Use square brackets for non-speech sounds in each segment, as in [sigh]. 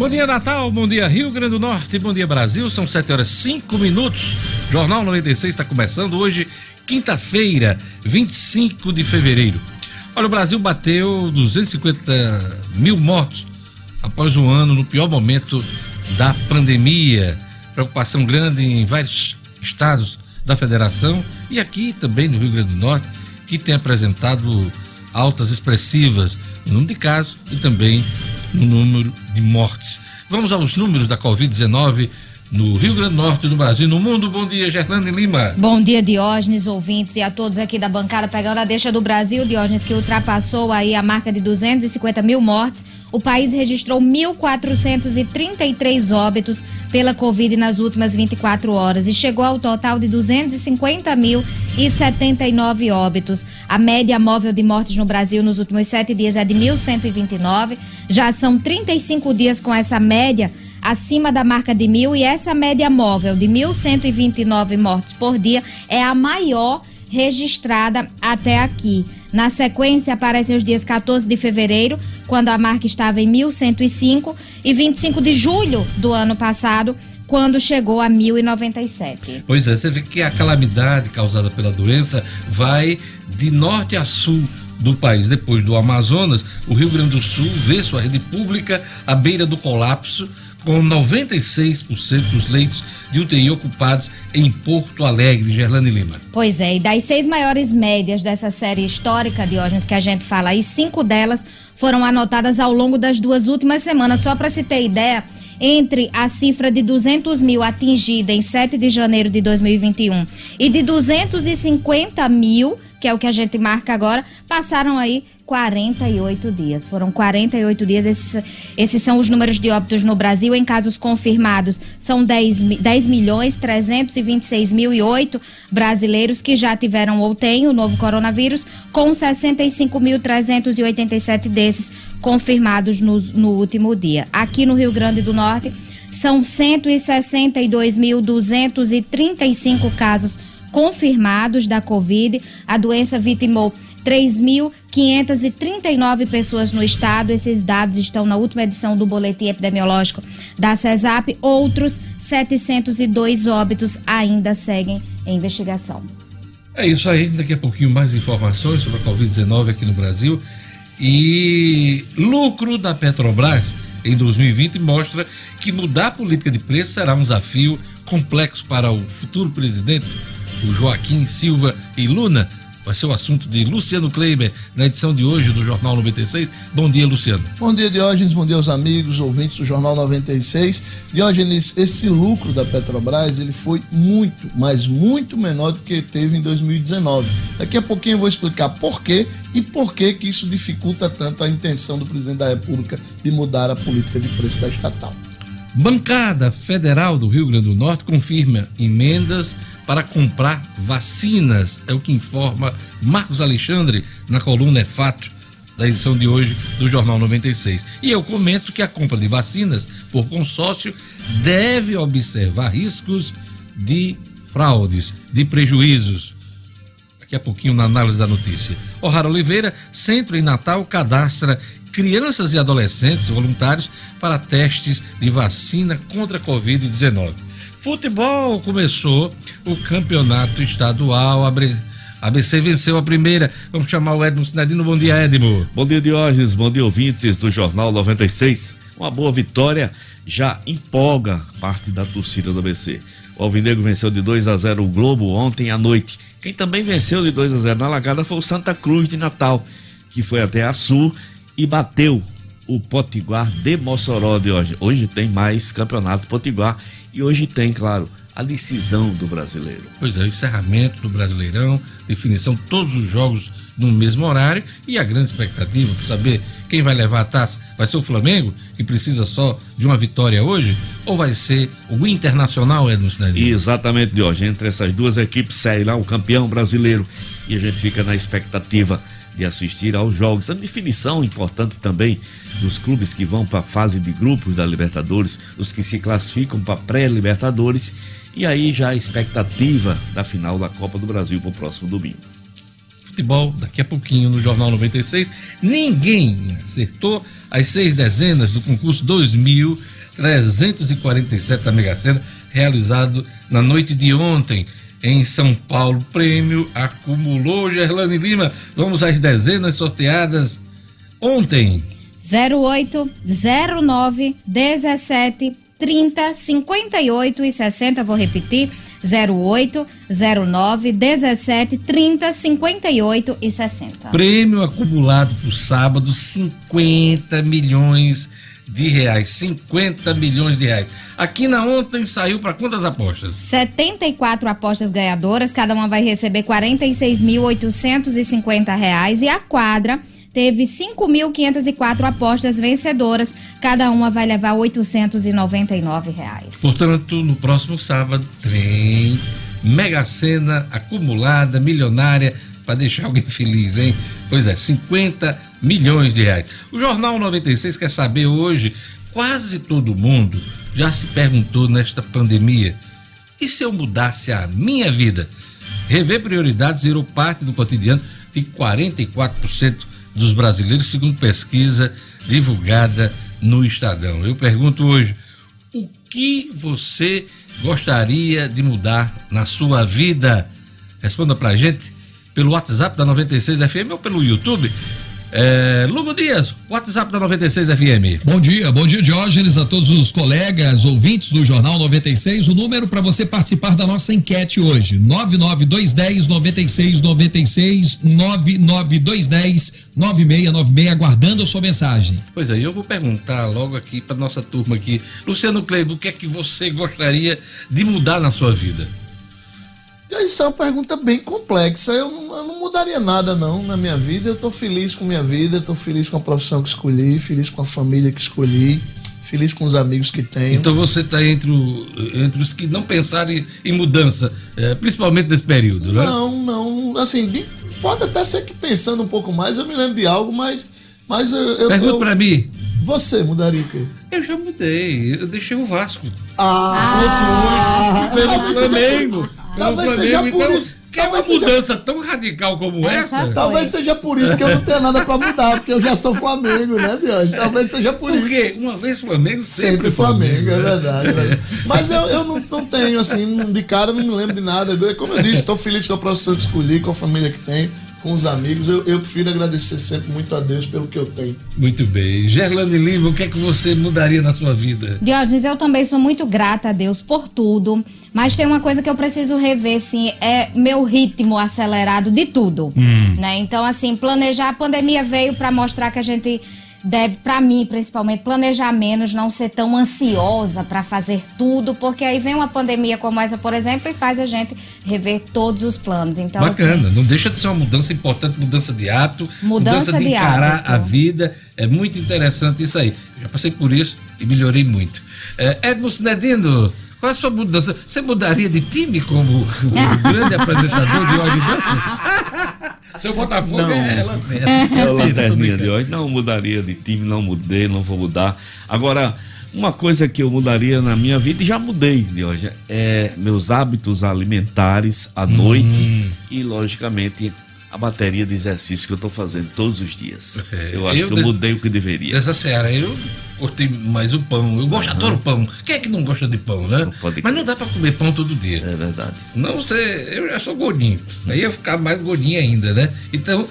Bom dia, Natal. Bom dia, Rio Grande do Norte. Bom dia, Brasil. São 7 horas 5 minutos. Jornal 96 está começando hoje, quinta-feira, 25 de fevereiro. Olha, o Brasil bateu 250 mil mortos após um ano no pior momento da pandemia. Preocupação grande em vários estados da federação e aqui também no Rio Grande do Norte, que tem apresentado altas expressivas no número de casos e também no número de mortes. Vamos aos números da Covid-19 no Rio Grande do Norte, no Brasil, no mundo. Bom dia, Gerlane Lima. Bom dia, Diógenes, ouvintes e a todos aqui da bancada pegando a deixa do Brasil, Diógenes, que ultrapassou aí a marca de 250 mil mortes. O país registrou 1.433 óbitos pela Covid nas últimas 24 horas e chegou ao total de 250.079 óbitos. A média móvel de mortes no Brasil nos últimos sete dias é de 1.129. Já são 35 dias com essa média acima da marca de mil e essa média móvel de 1.129 mortes por dia é a maior registrada até aqui. Na sequência, aparecem os dias 14 de fevereiro, quando a marca estava em 1.105, e 25 de julho do ano passado, quando chegou a 1.097. Pois é, você vê que a calamidade causada pela doença vai de norte a sul do país. Depois do Amazonas, o Rio Grande do Sul vê sua rede pública à beira do colapso com 96% dos leitos de UTI ocupados em Porto Alegre, Gerlane Lima. Pois é, e das seis maiores médias dessa série histórica, de Diógenes, que a gente fala aí, cinco delas foram anotadas ao longo das duas últimas semanas. Só para se ter ideia, entre a cifra de 200 mil atingida em 7 de janeiro de 2021 e de 250 mil que é o que a gente marca agora, passaram aí 48 dias. Foram 48 dias. Esses, esses são os números de óbitos no Brasil. Em casos confirmados, são 10, 10 milhões 326 mil e 8 brasileiros que já tiveram ou têm o novo coronavírus, com 65.387 desses confirmados no, no último dia. Aqui no Rio Grande do Norte, são 162.235 casos confirmados da Covid. A doença vitimou 3.539 pessoas no estado. Esses dados estão na última edição do boletim epidemiológico da CESAP. Outros 702 óbitos ainda seguem em investigação. É isso aí. Daqui a pouquinho mais informações sobre a Covid-19 aqui no Brasil. E lucro da Petrobras em 2020 mostra que mudar a política de preço será um desafio complexo para o futuro presidente o Joaquim Silva e Luna. Vai ser o assunto de Luciano Kleiber na edição de hoje do Jornal 96. Bom dia, Luciano. Bom dia, Diógenes. Bom dia aos amigos, ouvintes do Jornal 96. Diógenes, esse lucro da Petrobras ele foi muito, mas muito menor do que teve em 2019. Daqui a pouquinho eu vou explicar por quê e por que que isso dificulta tanto a intenção do presidente da República de mudar a política de preço da estatal. Bancada Federal do Rio Grande do Norte confirma emendas para comprar vacinas, é o que informa Marcos Alexandre na coluna É Fato da edição de hoje do Jornal 96. E eu comento que a compra de vacinas por consórcio deve observar riscos de fraudes, de prejuízos. Daqui a pouquinho na análise da notícia. O'Hara Oliveira, Centro em Natal, cadastra crianças e adolescentes voluntários para testes de vacina contra a Covid-19. Futebol começou o campeonato estadual. ABC venceu a primeira. Vamos chamar o Edmo Sinadino. Bom dia, Edmo. Bom dia, Diógenes. Bom dia, ouvintes do Jornal 96. Uma boa vitória já empolga parte da torcida do ABC. O Alvinegro venceu de 2 a 0 o Globo ontem à noite. Quem também venceu de 2 a 0 na Lagada foi o Santa Cruz de Natal, que foi até a Sul e bateu o Potiguar de Mossoró de hoje. Hoje tem mais campeonato Potiguar e hoje tem, claro, a decisão do brasileiro. Pois é, o encerramento do Brasileirão, definição todos os jogos no mesmo horário e a grande expectativa para saber quem vai levar a taça. Vai ser o Flamengo, que precisa só de uma vitória hoje, ou vai ser o Internacional, Edson Cidadinho? Exatamente, de hoje. Entre essas duas equipes sai lá o campeão brasileiro e a gente fica na expectativa de assistir aos jogos. A definição importante também dos clubes que vão para a fase de grupos da Libertadores, os que se classificam para pré-Libertadores e aí já a expectativa da final da Copa do Brasil para o próximo domingo. Futebol, daqui a pouquinho no Jornal 96. Ninguém acertou as seis dezenas do concurso 2.347 da Mega Sena, realizado na noite de ontem em São Paulo. Prêmio acumulou Gerlane Lima. Vamos às dezenas sorteadas ontem. 08, 09, 17, 30, 58 e 60. Vou repetir. 08 09 17 30 58 e 60. Prêmio acumulado por sábado 50 milhões de reais. 50 milhões de reais. Aqui na ontem saiu para quantas apostas? 74 apostas ganhadoras, cada uma vai receber 46.850 reais e a quadra teve 5.504 apostas vencedoras, cada uma vai levar 899 reais. Portanto, no próximo sábado tem Mega Sena acumulada, milionária, para deixar alguém feliz, hein? Pois é, 50 milhões de reais. O Jornal 96 quer saber hoje, quase todo mundo já se perguntou nesta pandemia, e se eu mudasse a minha vida? Rever prioridades virou parte do cotidiano de 44% dos brasileiros, segundo pesquisa divulgada no Estadão. Eu pergunto hoje: o que você gostaria de mudar na sua vida? Responda pra gente pelo WhatsApp da 96 FM ou pelo YouTube. É, Lugo Dias, WhatsApp da 96 FM. Bom dia, bom dia, Diógenes, a todos os colegas, ouvintes do Jornal 96. O número para você participar da nossa enquete hoje: 99210 9696 99210 9696, aguardando a sua mensagem. Pois é, eu vou perguntar logo aqui para nossa turma aqui. Luciano Kleber, o que é que você gostaria de mudar na sua vida? Isso é uma pergunta bem complexa. Eu não, eu não mudaria nada, não, na minha vida. Eu estou feliz com minha vida, estou feliz com a profissão que escolhi, feliz com a família que escolhi, feliz com os amigos que tenho. Então você está entre, entre os que não pensarem em mudança, é, principalmente nesse período, né? Não, não. Assim, pode até ser que pensando um pouco mais, eu me lembro de algo, mas. mas eu, Pergunta para mim. Você mudaria o quê? Eu já mudei. Eu deixei o Vasco. Ah! ah pelo Flamengo. Talvez seja por então, isso. Quer uma mudança seja... tão radical como essa? essa? Talvez seja por isso que eu não tenho nada pra mudar, porque eu já sou Flamengo, né, Deus? Talvez seja por, por isso. Porque uma vez Flamengo, sempre, sempre Flamengo. Flamengo. É verdade. É verdade. [laughs] Mas eu, eu não, não, tenho, assim, de cara, não me lembro de nada. Como eu disse, estou feliz com a profissão que escolhi, com a família que tenho com os amigos. Eu, eu, prefiro agradecer sempre muito a Deus pelo que eu tenho. Muito bem. Gerlane Lima, o que é que você mudaria na sua vida? Diógenes, eu também sou muito grata a Deus por tudo. Mas tem uma coisa que eu preciso rever, sim, é meu ritmo acelerado de tudo. Hum. Né? Então, assim, planejar. A pandemia veio para mostrar que a gente deve, para mim, principalmente, planejar menos, não ser tão ansiosa para fazer tudo, porque aí vem uma pandemia como essa, por exemplo, e faz a gente rever todos os planos. Então, Bacana, assim, não deixa de ser uma mudança importante, mudança de hábito, mudança, mudança de, de encarar hábito. a vida. É muito interessante isso aí. Já passei por isso e melhorei muito. É, Edmo Sinedino, qual é a sua mudança? Você mudaria de time como grande apresentador de hoje? [laughs] Seu Botafogo não. é lanterna. É [laughs] lanterninha de hoje. Não mudaria de time, não mudei, não vou mudar. Agora, uma coisa que eu mudaria na minha vida, e já mudei de hoje, é meus hábitos alimentares à hum. noite e, logicamente, a bateria de exercício que eu estou fazendo todos os dias. É, eu acho eu que eu mudei o que deveria. Dessa Seara, eu curti mais o pão. Eu gosto, uhum. adoro pão. Quem é que não gosta de pão, né? Não Mas não dá para comer pão todo dia. É verdade. Não, você, eu já sou gordinho. Aí eu ficar mais gordinho ainda, né? Então,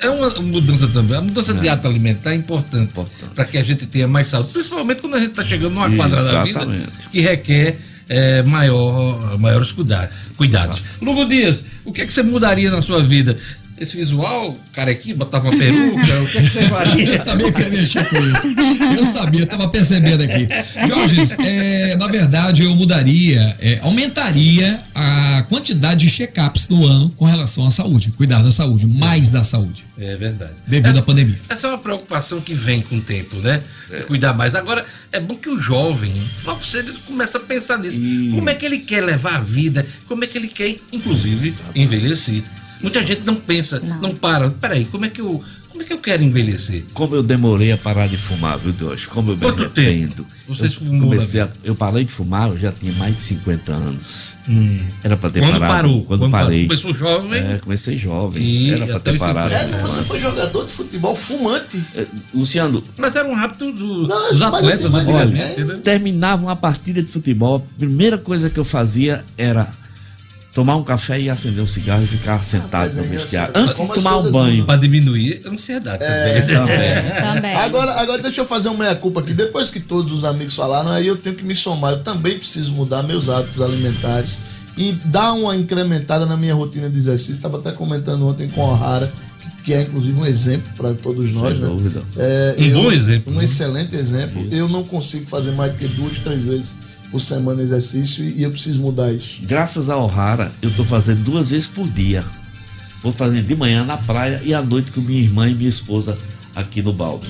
é uma mudança também. A mudança é. de hábito alimentar é importante, importante. para que a gente tenha mais saúde. Principalmente quando a gente está chegando numa quadra da vida que requer é, maior, maiores cuidados. cuidados. Lugo Dias, o que, é que você mudaria na sua vida? Esse visual, carequinho, botava uma peruca, [laughs] o que, é que você faria? Eu sabia que você ia mexer com isso. Eu sabia, estava percebendo aqui. Jorge, é, na verdade, eu mudaria, é, aumentaria a quantidade de check-ups no ano com relação à saúde, cuidar da saúde, mais da saúde. É verdade. Devido essa, à pandemia. Essa é uma preocupação que vem com o tempo, né? É. Cuidar mais. Agora, é bom que o jovem, logo cedo, começa a pensar nisso. Isso. Como é que ele quer levar a vida? Como é que ele quer, inclusive, Exatamente. envelhecer? Muita gente não pensa, não, não para. Peraí, como é que eu. Como é que eu quero envelhecer? Como eu demorei a parar de fumar, viu, Deus? Como eu me Quanto arrependo. Você eu, fumou comecei a, eu parei de fumar, eu já tinha mais de 50 anos. Hum. Era pra ter Quando parado. parou? Quando, Quando parei. Começou jovem? É, comecei jovem. E Era pra até ter parado. 50. É, você antes. foi jogador de futebol fumante. É, Luciano, Mas era um hábito do- Não, dos atletas assim, mas antigamente, é- né? terminava uma partida de futebol, a primeira coisa que eu fazia era tomar um café e acender um cigarro e ficar sentado mas no é vestiário. Antes de tomar um banho. Pra diminuir a ansiedade É. também. [laughs] né? Também. Agora, agora deixa eu fazer uma meia-culpa aqui. Depois que todos os amigos falaram, aí eu tenho que me somar. Eu também preciso mudar meus hábitos alimentares e dar uma incrementada na minha rotina de exercício. Estava até comentando ontem com a O'Hara, que, é inclusive um exemplo para todos nós. Sem né? dúvida. É, Um bom exemplo, Um né? excelente exemplo. Isso. Eu não consigo fazer mais do que duas, três vezes por semana exercício e, eu preciso mudar isso. Graças a O'Hara, eu tô fazendo duas vezes por dia. Vou fazendo de manhã na praia e à noite com minha irmã e minha esposa aqui no balde.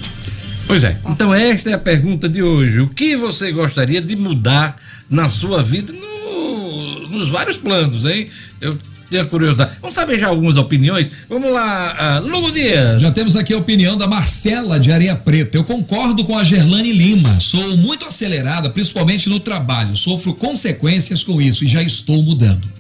Pois é. Então esta é a pergunta de hoje. O que você gostaria de mudar na sua vida no- nos vários planos, hein? Eu tenho curiosidade. Vamos saber já algumas opiniões? Vamos lá, ah, Lugo Dias. Já temos aqui a opinião da Marcela de Areia Preta. Eu concordo com a Gerlane Lima. Sou muito acelerada, principalmente no trabalho. Sofro consequências com isso e já estou mudando.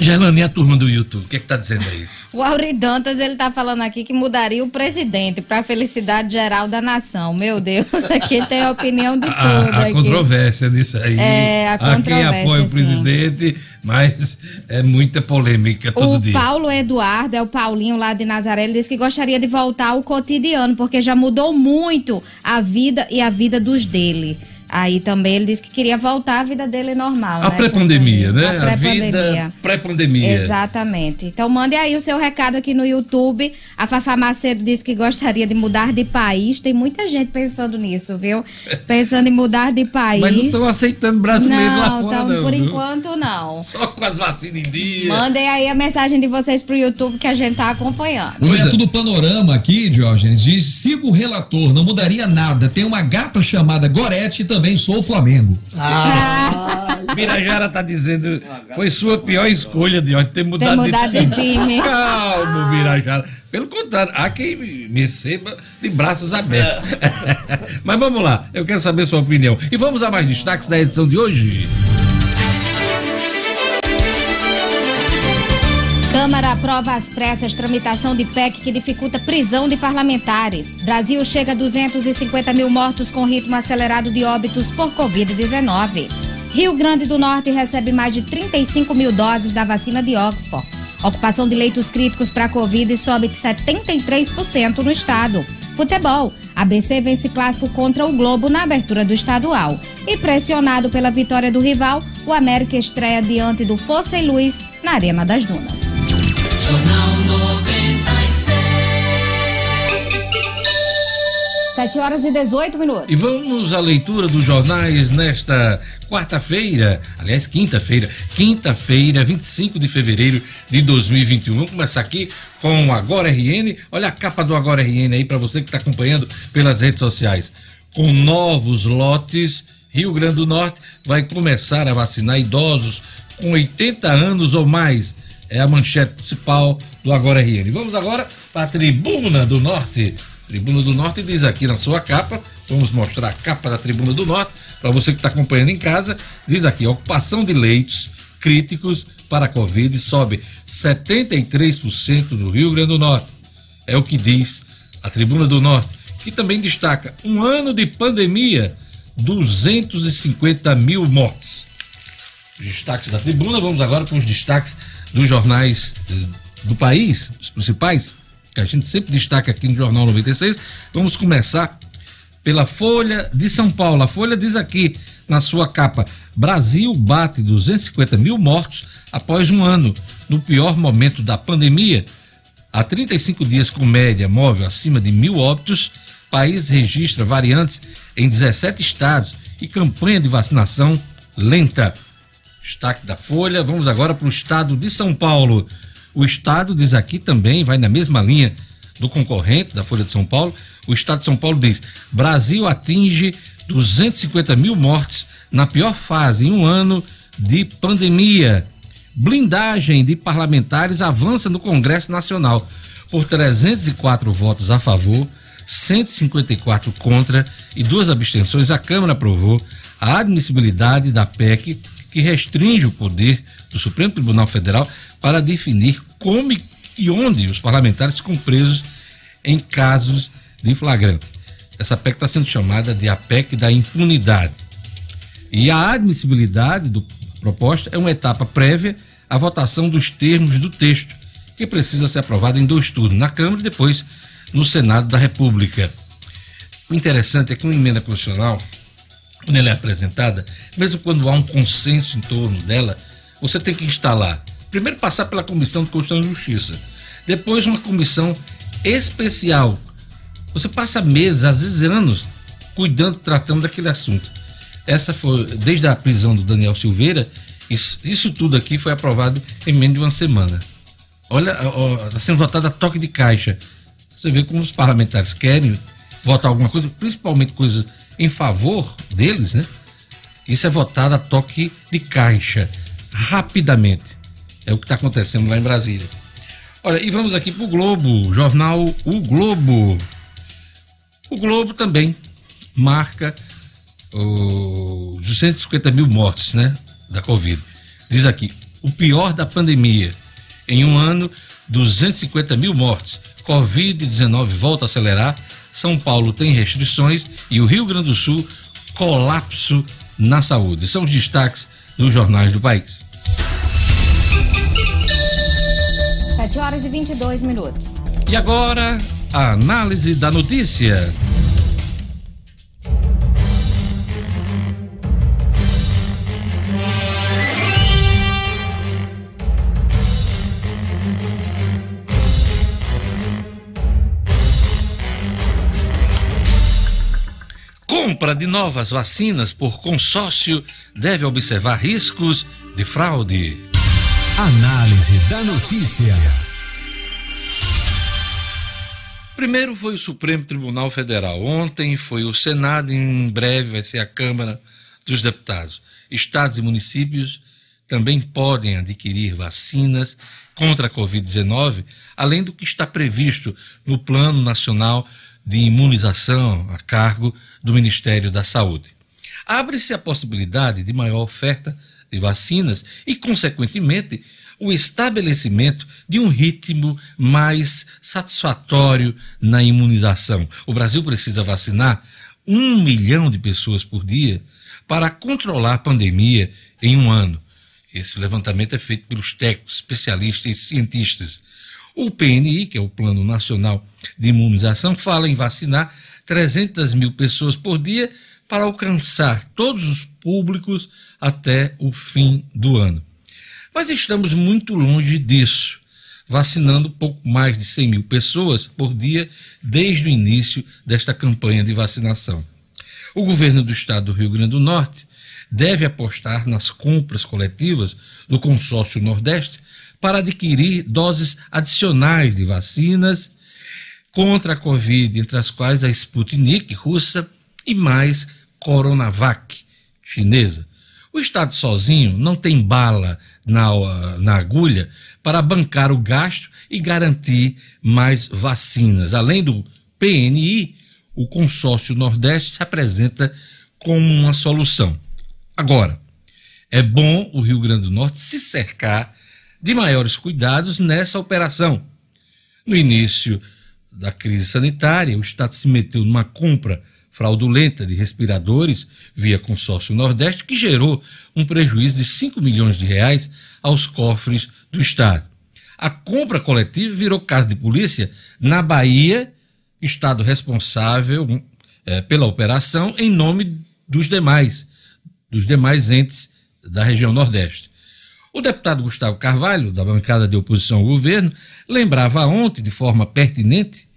Gelane, e a turma do YouTube, o que é que tá dizendo aí? O Auri Dantas, ele tá falando aqui que mudaria o presidente para a felicidade geral da nação. Meu Deus, [laughs] aqui tem a opinião de tudo A, a controvérsia nisso aí. É, a quem controvérsia, apoia o sim. presidente, mas é muita polêmica todo O dia. Paulo Eduardo, é o Paulinho lá de Nazaré, ele disse que gostaria de voltar ao cotidiano, porque já mudou muito a vida e a vida dos dele. Aí também ele disse que queria voltar à vida dele normal. A né? pré-pandemia, né? A pré-pandemia. pré-pandemia. Exatamente. Então mande aí o seu recado aqui no YouTube. A Fafá Macedo disse que gostaria de mudar de país. Tem muita gente pensando nisso, viu? Pensando em mudar de país. Mas não estão aceitando brasileiro lá Não, fora, então, não. por viu? enquanto não. Só com as vacinas em dia. Mandem aí a mensagem de vocês pro YouTube que a gente tá acompanhando. O Neto do Panorama aqui, Diógenes, diz: siga o relator, não mudaria nada. Tem uma gata chamada Gorete e também sou o Flamengo. Ah, Birajara tá dizendo foi sua pior escolha de ter Ter mudado, mudado de time. [laughs] Calma, Birajara. Pelo contrário, há quem me me receba de braços abertos. [laughs] Mas vamos lá, eu quero saber sua opinião. E vamos a mais destaques da edição de hoje. Câmara aprova às pressas tramitação de PEC que dificulta prisão de parlamentares. Brasil chega a 250 mil mortos com ritmo acelerado de óbitos por Covid-19. Rio Grande do Norte recebe mais de 35 mil doses da vacina de Oxford. Ocupação de leitos críticos para Covid sobe de 73% no estado. Futebol. ABC vence clássico contra o Globo na abertura do estadual. E pressionado pela vitória do rival, o América estreia diante do Fossa e Luiz na Arena das Dunas. Jornal 7 horas e 18 minutos. E vamos à leitura dos jornais nesta quarta-feira, aliás, quinta-feira, quinta-feira, 25 de fevereiro de 2021. Vamos começar aqui com o Agora RN. Olha a capa do Agora RN aí para você que está acompanhando pelas redes sociais. Com novos lotes, Rio Grande do Norte vai começar a vacinar idosos com 80 anos ou mais. É a manchete principal do Agora RN. Vamos agora para a Tribuna do Norte. Tribuna do Norte diz aqui na sua capa, vamos mostrar a capa da Tribuna do Norte para você que está acompanhando em casa. Diz aqui: ocupação de leitos críticos para a Covid sobe 73% no Rio Grande do Norte. É o que diz a Tribuna do Norte, que também destaca um ano de pandemia, 250 mil mortes. Os destaques da tribuna, vamos agora para os destaques dos jornais eh, do país, os principais, que a gente sempre destaca aqui no Jornal 96. Vamos começar pela Folha de São Paulo. A Folha diz aqui na sua capa: Brasil bate 250 mil mortos após um ano, no pior momento da pandemia. Há 35 dias com média móvel acima de mil óbitos, país registra variantes em 17 estados e campanha de vacinação lenta. Destaque da Folha. Vamos agora para o estado de São Paulo. O estado diz aqui também, vai na mesma linha do concorrente da Folha de São Paulo. O estado de São Paulo diz: Brasil atinge 250 mil mortes na pior fase em um ano de pandemia. Blindagem de parlamentares avança no Congresso Nacional. Por 304 votos a favor, 154 contra e duas abstenções, a Câmara aprovou a admissibilidade da PEC que restringe o poder do Supremo Tribunal Federal para definir como e onde os parlamentares ficam presos em casos de flagrante. Essa PEC está sendo chamada de a PEC da impunidade. E a admissibilidade do proposta é uma etapa prévia à votação dos termos do texto, que precisa ser aprovado em dois turnos, na Câmara e depois no Senado da República. O interessante é que uma emenda constitucional, quando ela é apresentada, mesmo quando há um consenso em torno dela, você tem que instalar, primeiro passar pela Comissão de Constituição e Justiça, depois uma comissão especial. Você passa meses, às vezes anos, cuidando, tratando daquele assunto. Essa foi, desde a prisão do Daniel Silveira, isso, isso tudo aqui foi aprovado em menos de uma semana. Olha, está sendo votado a toque de caixa. Você vê como os parlamentares querem votar alguma coisa, principalmente coisa em favor deles, né? Isso é votado a toque de caixa, rapidamente. É o que está acontecendo lá em Brasília. Olha, e vamos aqui para o Globo, jornal O Globo. O Globo também marca os 250 mil mortes, né? Da Covid. Diz aqui, o pior da pandemia. Em um ano, 250 mil mortes. Covid-19 volta a acelerar. São Paulo tem restrições e o Rio Grande do Sul, colapso na saúde. São os destaques dos jornais do país. 7 horas e 22 minutos. E agora, a análise da notícia. Compra de novas vacinas por consórcio deve observar riscos de fraude. Análise da notícia. Primeiro foi o Supremo Tribunal Federal, ontem foi o Senado, em breve vai ser a Câmara dos Deputados. Estados e municípios também podem adquirir vacinas contra a Covid-19, além do que está previsto no Plano Nacional de Imunização a cargo do Ministério da Saúde. Abre-se a possibilidade de maior oferta de vacinas e, consequentemente, o estabelecimento de um ritmo mais satisfatório na imunização. O Brasil precisa vacinar um milhão de pessoas por dia para controlar a pandemia em um ano. Esse levantamento é feito pelos técnicos, especialistas e cientistas. O PNI, que é o Plano Nacional de Imunização, fala em vacinar 300 mil pessoas por dia para alcançar todos os públicos até o fim do ano. Mas estamos muito longe disso, vacinando pouco mais de 100 mil pessoas por dia desde o início desta campanha de vacinação. O governo do estado do Rio Grande do Norte deve apostar nas compras coletivas do consórcio Nordeste para adquirir doses adicionais de vacinas contra a Covid, entre as quais a Sputnik russa e mais Coronavac chinesa. O Estado sozinho não tem bala na, na agulha para bancar o gasto e garantir mais vacinas. Além do PNI, o consórcio Nordeste se apresenta como uma solução. Agora, é bom o Rio Grande do Norte se cercar de maiores cuidados nessa operação. No início da crise sanitária, o Estado se meteu numa compra fraudulenta de respiradores via consórcio Nordeste, que gerou um prejuízo de 5 milhões de reais aos cofres do Estado. A compra coletiva virou caso de polícia na Bahia, Estado responsável é, pela operação em nome dos demais, dos demais entes da região Nordeste. O deputado Gustavo Carvalho, da bancada de oposição ao governo, lembrava ontem, de forma pertinente,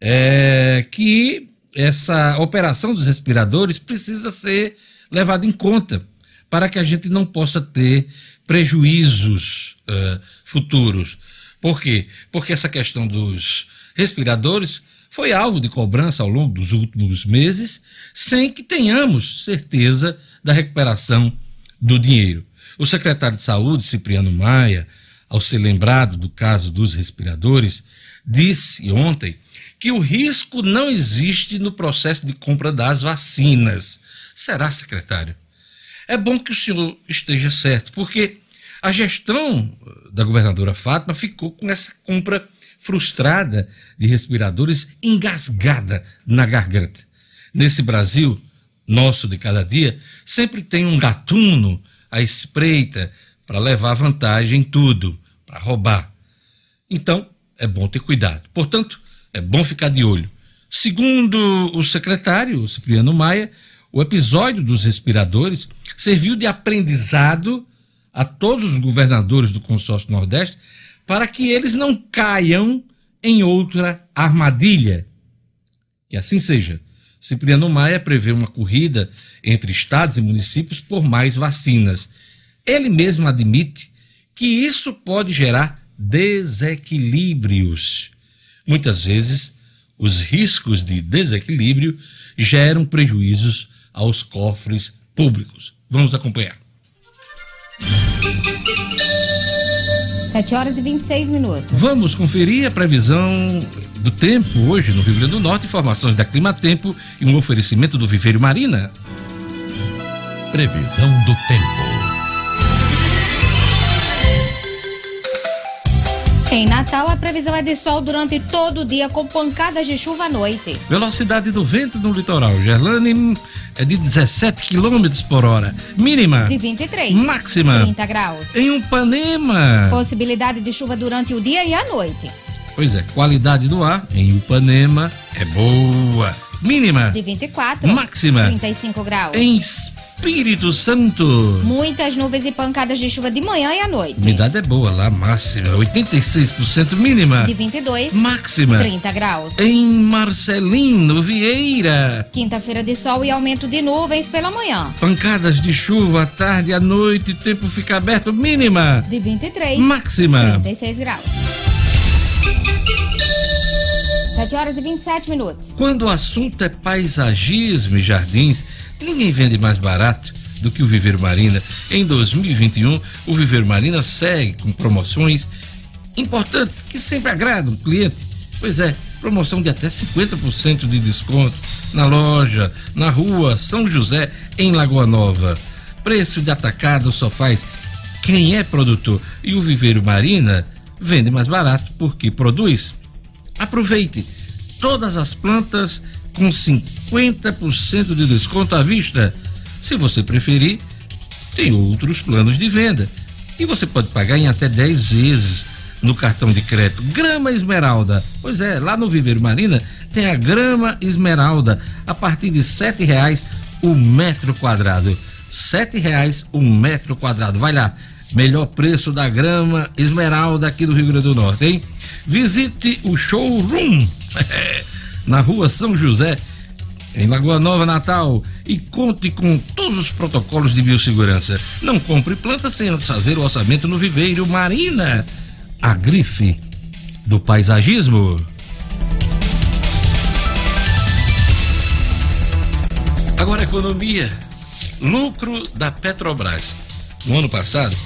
é, que essa operação dos respiradores precisa ser levada em conta para que a gente não possa ter prejuízos uh, futuros. Por quê? Porque essa questão dos respiradores foi alvo de cobrança ao longo dos últimos meses, sem que tenhamos certeza da recuperação do dinheiro. O secretário de Saúde, Cipriano Maia, ao ser lembrado do caso dos respiradores, disse ontem que o risco não existe no processo de compra das vacinas. Será, secretário? É bom que o senhor esteja certo, porque a gestão da governadora Fátima ficou com essa compra frustrada de respiradores engasgada na garganta. Nesse Brasil nosso de cada dia, sempre tem um gatuno à espreita para levar vantagem em tudo, para roubar. Então, é bom ter cuidado. Portanto, é bom ficar de olho. Segundo o secretário Cipriano Maia, o episódio dos respiradores serviu de aprendizado a todos os governadores do consórcio Nordeste para que eles não caiam em outra armadilha. Que assim seja. Cipriano Maia prevê uma corrida entre estados e municípios por mais vacinas. Ele mesmo admite que isso pode gerar desequilíbrios. Muitas vezes, os riscos de desequilíbrio geram prejuízos aos cofres públicos. Vamos acompanhar. 7 horas e 26 minutos. Vamos conferir a previsão do tempo hoje no Rio Grande do Norte, informações da Clima Tempo e um oferecimento do Viveiro Marina. Previsão do tempo. Em Natal, a previsão é de sol durante todo o dia, com pancadas de chuva à noite. Velocidade do vento no litoral. Gerlane é de 17 km por hora. Mínima. De 23. Máxima. 30 graus. Em Upanema. Possibilidade de chuva durante o dia e a noite. Pois é, qualidade do ar em Upanema é boa. Mínima. De 24. Máxima. 35 graus. Em Espírito Santo. Muitas nuvens e pancadas de chuva de manhã e à noite. Umidade é boa lá, máxima. 86% mínima. De 22. Máxima. 30 graus. Em Marcelino Vieira. Quinta-feira de sol e aumento de nuvens pela manhã. Pancadas de chuva à tarde e à noite, tempo fica aberto, mínima. De 23. Máxima. 36 graus. 7 horas e 27 minutos. Quando o assunto é paisagismo e jardins, ninguém vende mais barato do que o Viveiro Marina. Em 2021, o Viveiro Marina segue com promoções importantes que sempre agradam o cliente. Pois é, promoção de até 50% de desconto na loja, na rua São José, em Lagoa Nova. Preço de atacado só faz quem é produtor. E o Viveiro Marina vende mais barato porque produz. Aproveite todas as plantas com 50% de desconto à vista. Se você preferir, tem outros planos de venda. E você pode pagar em até 10 vezes no cartão de crédito. Grama Esmeralda. Pois é, lá no Viveiro Marina tem a grama Esmeralda a partir de sete reais o metro quadrado. Sete reais o metro quadrado. Vai lá, melhor preço da grama Esmeralda aqui do Rio Grande do Norte, hein? Visite o showroom [laughs] na rua São José, em Lagoa Nova, Natal, e conte com todos os protocolos de biossegurança. Não compre plantas sem antes fazer o orçamento no Viveiro Marina, a grife do paisagismo. Agora, economia. Lucro da Petrobras. No ano passado,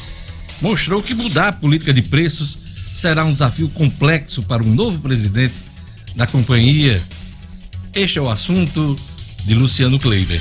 mostrou que mudar a política de preços será um desafio complexo para um novo presidente da companhia. Este é o assunto de Luciano Kleiber.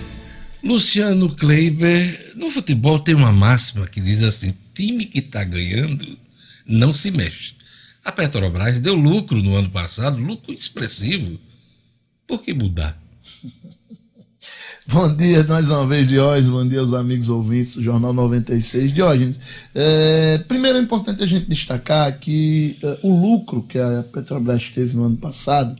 Luciano Kleiber, no futebol tem uma máxima que diz assim: time que está ganhando não se mexe. A Petrobras deu lucro no ano passado, lucro expressivo. Por que mudar? [laughs] Bom dia mais uma vez, Diógenes. Bom dia aos amigos ouvintes do Jornal 96. Diógenes, é, primeiro é importante a gente destacar que é, o lucro que a Petrobras teve no ano passado,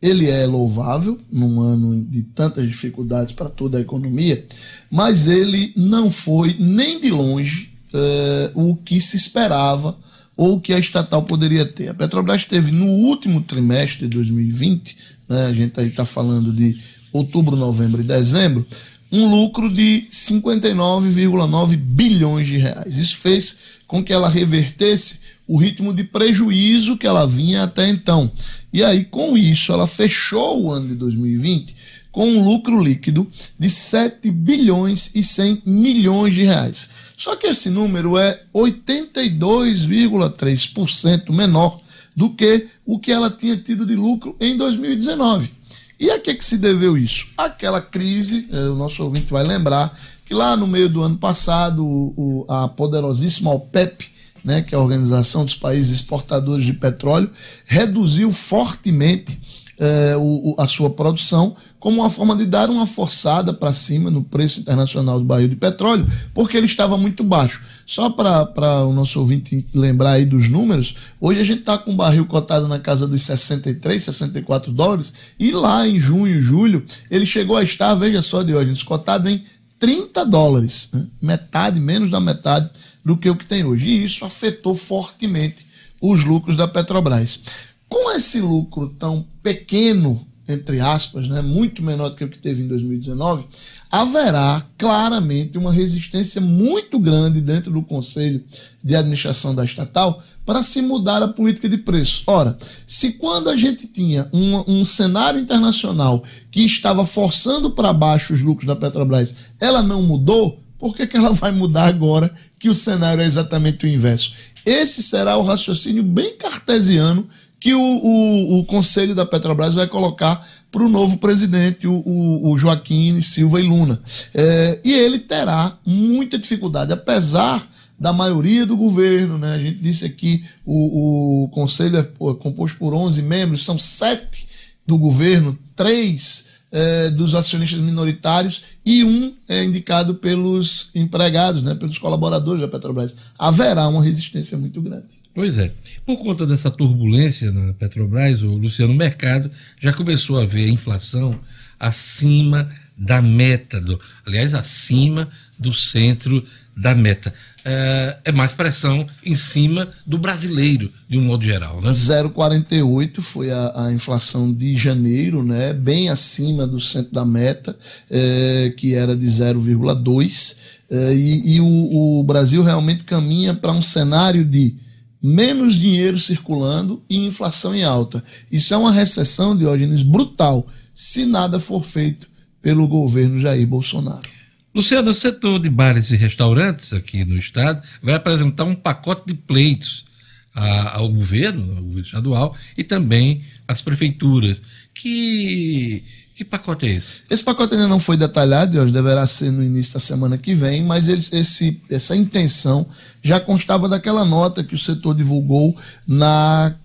ele é louvável num ano de tantas dificuldades para toda a economia, mas ele não foi nem de longe é, o que se esperava ou o que a estatal poderia ter. A Petrobras teve no último trimestre de 2020, né, a gente está falando de outubro, novembro e dezembro, um lucro de 59,9 bilhões de reais. Isso fez com que ela revertesse o ritmo de prejuízo que ela vinha até então. E aí, com isso, ela fechou o ano de 2020 com um lucro líquido de 7 bilhões e 100 milhões de reais. Só que esse número é 82,3% menor do que o que ela tinha tido de lucro em 2019. E a que, que se deveu isso? Aquela crise, eh, o nosso ouvinte vai lembrar, que lá no meio do ano passado, o, a poderosíssima OPEP, né, que é a Organização dos Países Exportadores de Petróleo, reduziu fortemente eh, o, a sua produção como uma forma de dar uma forçada para cima no preço internacional do barril de petróleo, porque ele estava muito baixo. Só para o nosso ouvinte lembrar aí dos números, hoje a gente está com o barril cotado na casa dos 63, 64 dólares, e lá em junho, julho, ele chegou a estar, veja só, de hoje, cotado em 30 dólares, né? metade, menos da metade do que o que tem hoje. E isso afetou fortemente os lucros da Petrobras. Com esse lucro tão pequeno, entre aspas, né, muito menor do que o que teve em 2019, haverá claramente uma resistência muito grande dentro do Conselho de Administração da estatal para se mudar a política de preço. Ora, se quando a gente tinha um, um cenário internacional que estava forçando para baixo os lucros da Petrobras, ela não mudou, por que, que ela vai mudar agora que o cenário é exatamente o inverso? Esse será o raciocínio bem cartesiano que o, o, o Conselho da Petrobras vai colocar para o novo presidente, o, o, Joaquim Silva e Luna. É, e ele terá muita dificuldade, apesar da maioria do governo, né? A gente disse aqui o, o conselho é, é composto por 11 membros, são sete do governo, três é, dos acionistas minoritários e um é indicado pelos empregados, né, pelos colaboradores da Petrobras. Haverá uma resistência muito grande. Pois é. Por conta dessa turbulência na Petrobras, o Luciano Mercado já começou a ver a inflação acima da meta, do, aliás, acima do centro da meta. É, é, mais pressão em cima do brasileiro, de um modo geral. Né? 0,48 foi a, a, inflação de janeiro, né? bem acima do centro da meta, é, que era de 0,2. É, e, e o, o Brasil realmente caminha para um cenário de menos dinheiro circulando e inflação em alta. Isso é uma recessão, Diógenes, brutal, se nada for feito pelo governo Jair Bolsonaro. Luciano, o setor de bares e restaurantes aqui no estado vai apresentar um pacote de pleitos ao governo, ao governo estadual e também às prefeituras, que que pacote é esse? Esse pacote ainda não foi detalhado, hoje deverá ser no início da semana que vem, mas ele, esse, essa intenção já constava daquela nota que o setor divulgou na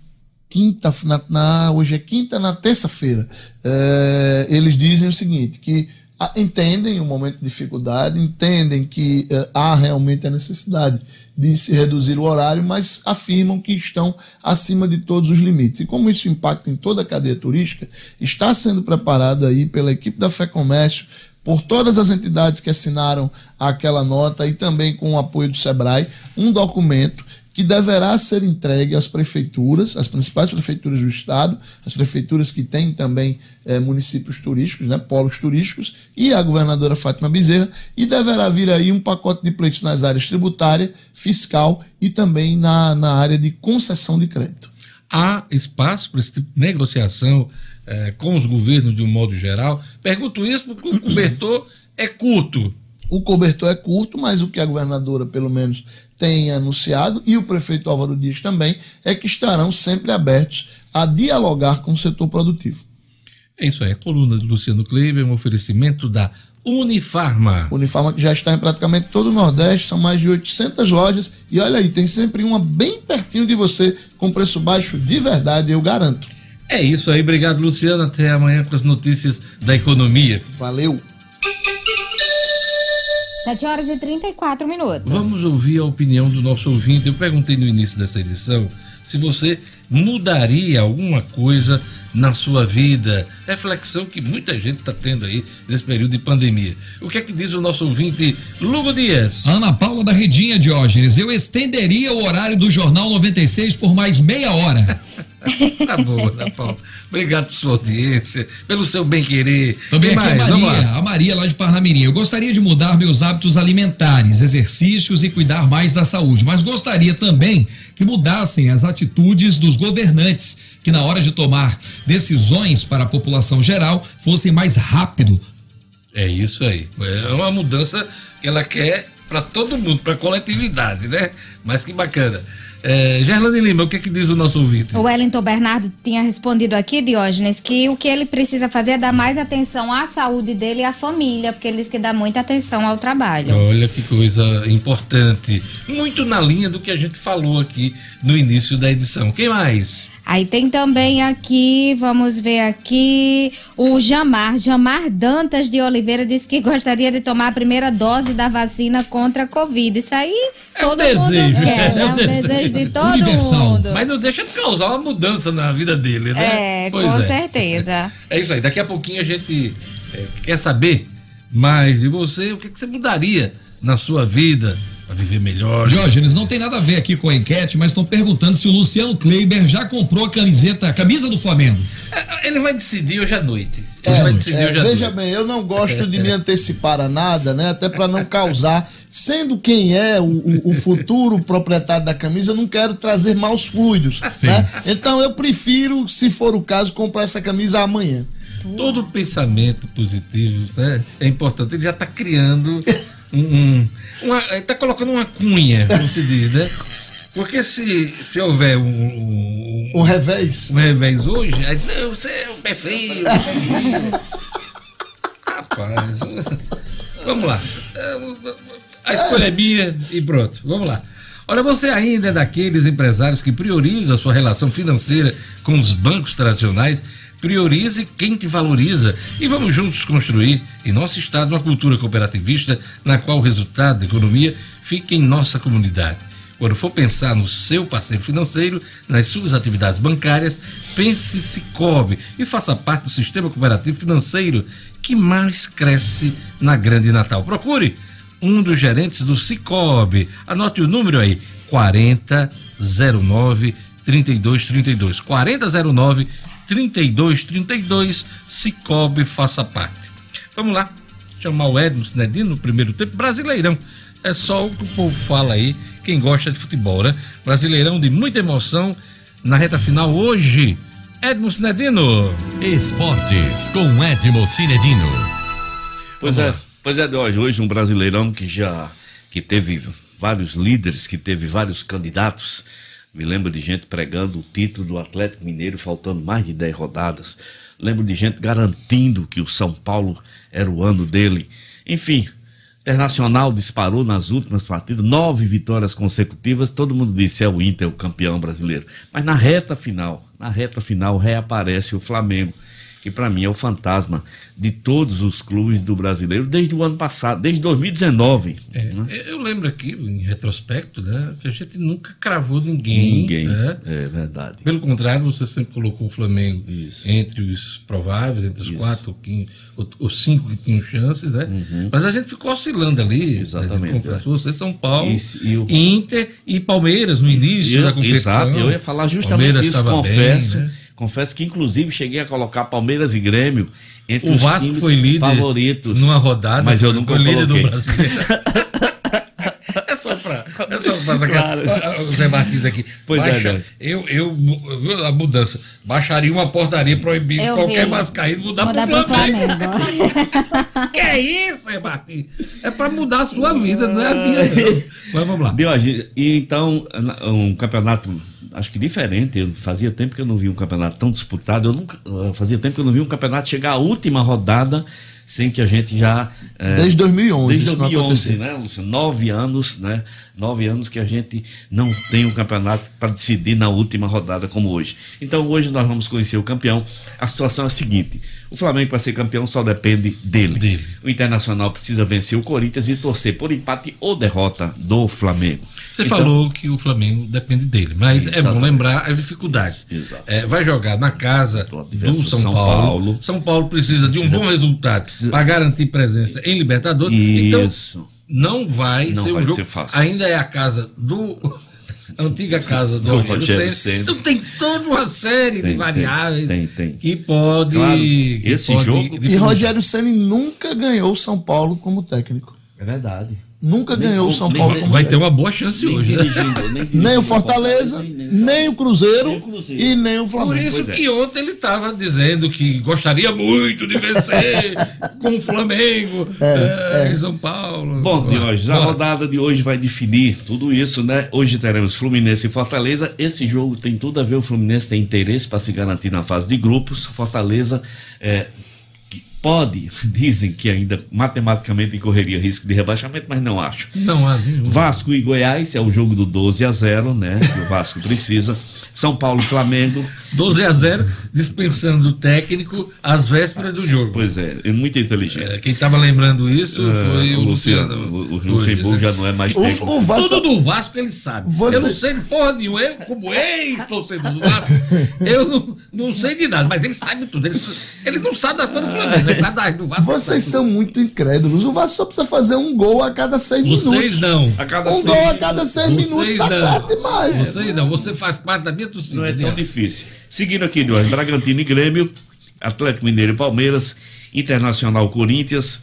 quinta, na, na hoje é quinta, na terça-feira. É, eles dizem o seguinte, que entendem o momento de dificuldade, entendem que uh, há realmente a necessidade de se reduzir o horário, mas afirmam que estão acima de todos os limites. E como isso impacta em toda a cadeia turística, está sendo preparado aí pela equipe da Fé Comércio, por todas as entidades que assinaram aquela nota e também com o apoio do SEBRAE, um documento que deverá ser entregue às prefeituras, às principais prefeituras do estado, as prefeituras que têm também é, municípios turísticos, né, polos turísticos, e a governadora Fátima Bezerra, e deverá vir aí um pacote de pleitos nas áreas tributária, fiscal e também na, na área de concessão de crédito. Há espaço para esse tipo de negociação é, com os governos de um modo geral? Pergunto isso porque o cobertor é curto. O cobertor é curto, mas o que a governadora, pelo menos, tem anunciado, e o prefeito Álvaro Dias também, é que estarão sempre abertos a dialogar com o setor produtivo. É isso aí, a coluna de Luciano Kleber, um oferecimento da Unifarma. Unifarma que já está em praticamente todo o Nordeste, são mais de 800 lojas, e olha aí, tem sempre uma bem pertinho de você, com preço baixo de verdade, eu garanto. É isso aí, obrigado Luciano, até amanhã com as notícias da economia. Valeu! 7 horas e 34 minutos. Vamos ouvir a opinião do nosso ouvinte. Eu perguntei no início dessa edição se você mudaria alguma coisa na sua vida reflexão que muita gente está tendo aí nesse período de pandemia. O que é que diz o nosso ouvinte Lugo Dias? Ana Paula da Redinha, Diógenes, eu estenderia o horário do Jornal 96 por mais meia hora. [laughs] tá bom, Ana Paula. Obrigado por sua audiência, pelo seu bem-querer. Também Quem aqui a mais? Vamos Maria, a Maria lá de Parnamirim. Eu gostaria de mudar meus hábitos alimentares, exercícios e cuidar mais da saúde, mas gostaria também que mudassem as atitudes dos governantes, que na hora de tomar decisões para a população geral fossem mais rápido. É isso aí. É uma mudança que ela quer para todo mundo, para a coletividade, né? Mas que bacana. É, Gerlane Lima, o que é que diz o nosso ouvinte? O Wellington Bernardo tinha respondido aqui, Diógenes, que o que ele precisa fazer é dar mais atenção à saúde dele e à família, porque ele diz que dá muita atenção ao trabalho. Olha que coisa importante. Muito na linha do que a gente falou aqui no início da edição. Quem mais? Aí tem também aqui, vamos ver aqui, o Jamar. Jamar Dantas de Oliveira disse que gostaria de tomar a primeira dose da vacina contra a Covid. Isso aí É um todo desejo, mundo quer, é [laughs] é um um desejo de todo Universal. mundo. Mas não deixa de causar uma mudança na vida dele, né? É, Pois com é. certeza. [laughs] É isso aí. Daqui a pouquinho a gente é, quer saber mais de você. O que, que você mudaria na sua vida para viver melhor? Diógenes, não tem nada a ver aqui com a enquete, mas estão perguntando se o Luciano Kleiber já comprou a camiseta, a camisa do Flamengo. É, Ele vai decidir hoje à noite. Ele É, vai decidir é, hoje à veja noite. bem, eu não gosto de me antecipar a nada, né? Até para não causar. Sendo quem é o, o- o futuro proprietário da camisa, eu não quero trazer maus fluidos. Sim. Né? Então eu prefiro, se for o caso, comprar essa camisa amanhã. Todo pensamento positivo né, é importante. Ele já está criando um. um está colocando uma cunha, como se diz, né? Porque se, se houver um, um, Um revés. um revés hoje, aí não, você é um pé frio, pé frio. Rapaz, vamos lá. A escolha é minha e pronto, vamos lá. Olha, você ainda é daqueles empresários que prioriza a sua relação financeira com os bancos tradicionais? Priorize quem te valoriza e vamos juntos construir em nosso estado uma cultura cooperativista na qual o resultado da economia fique em nossa comunidade. Quando for pensar no seu parceiro financeiro, nas suas atividades bancárias, pense Cicobi e faça parte do sistema cooperativo financeiro que mais cresce na Grande Natal. Procure um dos gerentes do Cicobi. Anote o número aí: 4009 3232. 4009 3232. Cicobi, faça parte. Vamos lá, chamar o Edmo Sinedino no primeiro tempo. Brasileirão. É só o que o povo fala aí, quem gosta de futebol, né? Brasileirão de muita emoção na reta final hoje. Edmo Sinedino. Esportes com Edmo Cinedino. Pois é, pois é, hoje, hoje um brasileirão que já que teve vários líderes, que teve vários candidatos. Me lembro de gente pregando o título do Atlético Mineiro faltando mais de 10 rodadas. Lembro de gente garantindo que o São Paulo era o ano dele. Enfim, Internacional disparou nas últimas partidas, nove vitórias consecutivas. Todo mundo disse é o Inter o campeão brasileiro. Mas na reta final, na reta final reaparece o Flamengo, que para mim é o fantasma de todos os clubes do brasileiro desde o ano passado, desde 2019. É, né? Eu lembro aqui, em retrospecto, né, que a gente nunca cravou ninguém. Ninguém. né? É verdade. Pelo contrário, você sempre colocou o Flamengo Isso. entre os prováveis, entre os Isso. quatro ou, quin- ou- ou cinco que tinham chances, né? Mas a gente ficou oscilando ali. Uhum. Exatamente, Né? Confesso você, São Paulo, Isso, e o- Inter e Palmeiras no início Eu- da competição. Exato, eu ia falar justamente Palmeiras isso, confesso. bem, né? Confesso que inclusive cheguei a colocar Palmeiras e Grêmio entre O os Vasco times foi líder favoritos numa rodada, mas eu foi- nunca foi líder do coloquei. brasileiro. [laughs] É só pra, é só pra sacar. Claro. O Zé Martins aqui. Pois é, Baixa, Jorge. eu, eu, eu- a mudança. Baixaria uma portaria proibindo Eu qualquer vi. vascaíno mudar, Mudar pro Flamengo. Flamengo. [laughs] Que é isso, Zé Martins? É pra mudar a sua vida, não é a minha. [laughs] Mas vamos lá. Deu a gente- E então, um campeonato, acho que diferente. Eu fazia tempo que eu não vi um campeonato tão disputado. Eu nunca, ah, fazia tempo que eu não vi um campeonato chegar à última rodada sem que a gente já. eh, Desde 2011 Desde isso não 2011, acontecia. né, Lúcio? Nove anos, né? Nove anos que a gente não tem um campeonato para decidir na última rodada como hoje. Então hoje nós vamos conhecer o campeão. A situação é a seguinte: o Flamengo para ser campeão só depende dele. Dele. O Internacional precisa vencer o Corinthians e torcer por empate ou derrota do Flamengo. Você Então- falou que o Flamengo depende dele, mas é bom Exatamente. lembrar as dificuldades. É, vai jogar na casa do São, São Paulo. Paulo. São Paulo precisa, de um Precisa- bom resultado para garantir presença em Libertadores. Então, Isso. não vai Não ser vai um jogo. ser fácil. Ainda é a casa do. a [laughs] antiga casa do, Do Rogério. Ceni. Então tem toda uma série de Tem, variáveis tem, tem, tem. que pode. Claro, que esse pode jogo- E. Rogério Ceni nunca ganhou o São Paulo como técnico. É verdade. Nunca Nem- ganhou o São nem- Paulo como Vai ter uma boa chance Nem hoje. né? dirigindo, nem, Nem dirigindo o Fortaleza, nem o Cruzeiro Nem o Cruzeiro. e nem o Por Flamengo. isso Pois é. que ontem ele estava dizendo que gostaria muito de vencer [laughs] com o Flamengo É, eh, em São Paulo. Bom, Diógenes, a Bora. rodada de hoje vai definir tudo isso, né? Hoje teremos Fluminense e Fortaleza. Esse jogo tem tudo a ver. O Fluminense tem interesse para se garantir na fase de grupos. Fortaleza é, pode, [laughs] dizem que ainda matematicamente correria risco de rebaixamento, mas não acho. Não há nenhum. Vasco e Goiás é o jogo do 12 a 0, né? Que o Vasco precisa. São Paulo e Flamengo. 12 a 0, dispensando o técnico às vésperas do jogo. Pois é, é muito inteligente. Eh, Quem estava lembrando isso foi É, o Luciano. O, Luxemburgo já não é mais O, técnico. o Vasco, Tudo do Vasco ele sabe. Você- Eu não sei porra nenhuma. Eu, como ex-torcedor do Vasco, [laughs] eu não, não sei de nada, mas ele sabe tudo. Ele, ele não sabe das coisas do Flamengo, ele sabe das do Vasco. vocês são muito incrédulos. O Vasco só precisa fazer um gol a cada seis. Vocês minutos. não. A cada Um gol a minutos. cada seis Vocês minutos tá não. certo demais. Vocês não. Você faz parte da minha torcida. Não é tão difícil. Seguindo aqui, Diógenes, Bragantino e Grêmio, Atlético Mineiro e Palmeiras, Internacional Corinthians,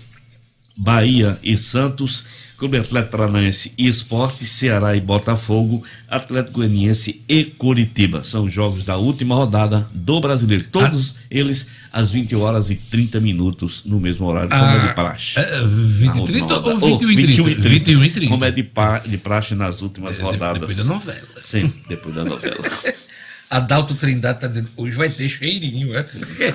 Bahia e Santos, Clube Atlético Paranaense e Esporte, Ceará e Botafogo, Atlético Goianiense e Curitiba. São jogos da última rodada do Brasileiro. Todos eles às 20 horas e 30 minutos no mesmo horário, como é de praxe. É, 20 Na e última 30 rodada. ou 21 e 30? 21 e 30. Como é de, pa- de praxe nas últimas É, rodadas. depois da novela. Sempre depois da novela. [laughs] Adalto Trindade está dizendo hoje vai ter cheirinho, é?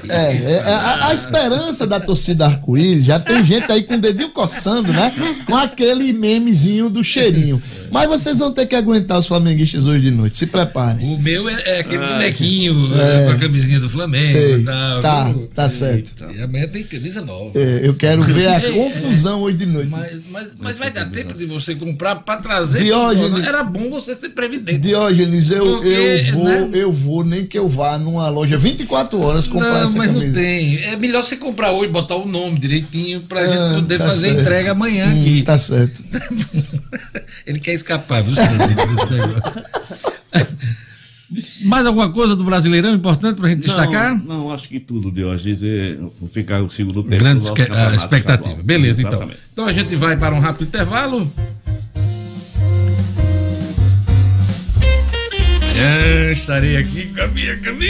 É, é, a, a esperança da torcida arco-íris já tem gente aí com o dedinho coçando, né? Com aquele memezinho do cheirinho. Mas vocês vão ter que aguentar os flamenguistas hoje de noite. Se preparem. O meu é, é aquele bonequinho é, com a camisinha do Flamengo. Sei. e tal. Tá, tá certo. E amanhã tem camisa nova. É, eu quero [laughs] ver a confusão hoje de noite. Mas, mas, mas vai dar tempo de você comprar para trazer. Diógenes- Era bom você ser previdente. Diógenes, eu, Porque, eu vou, né? eu vou, nem que eu vá numa loja 24 horas comprar Não, essa mas camisa. não tem. É melhor você comprar hoje, botar o nome direitinho pra Ah, gente poder tá fazer a certo. entrega amanhã Hum, aqui. Tá certo. [laughs] Ele quer escapar, viu, senhor? [laughs] Mais alguma coisa do Brasileirão importante pra gente destacar? Não, não, acho que tudo, Diógenes. é, Vou ficar o segundo tempo. Grande a expectativa. estadual. Beleza, então. Então a gente vai para um rápido intervalo. Amanhã estarei aqui com a minha camisa.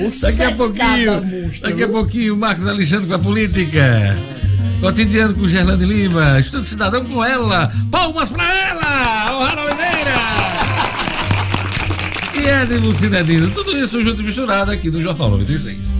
[laughs] Daqui a pouquinho, daqui a pouquinho, Marcos Alexandre com a política. Cotidiano com Gerlane Lima. Estudo Cidadão com ela. Palmas pra ela! Ohara Oliveira! E Edmo Cinedino. Tudo isso junto e misturado aqui no Jornal 96.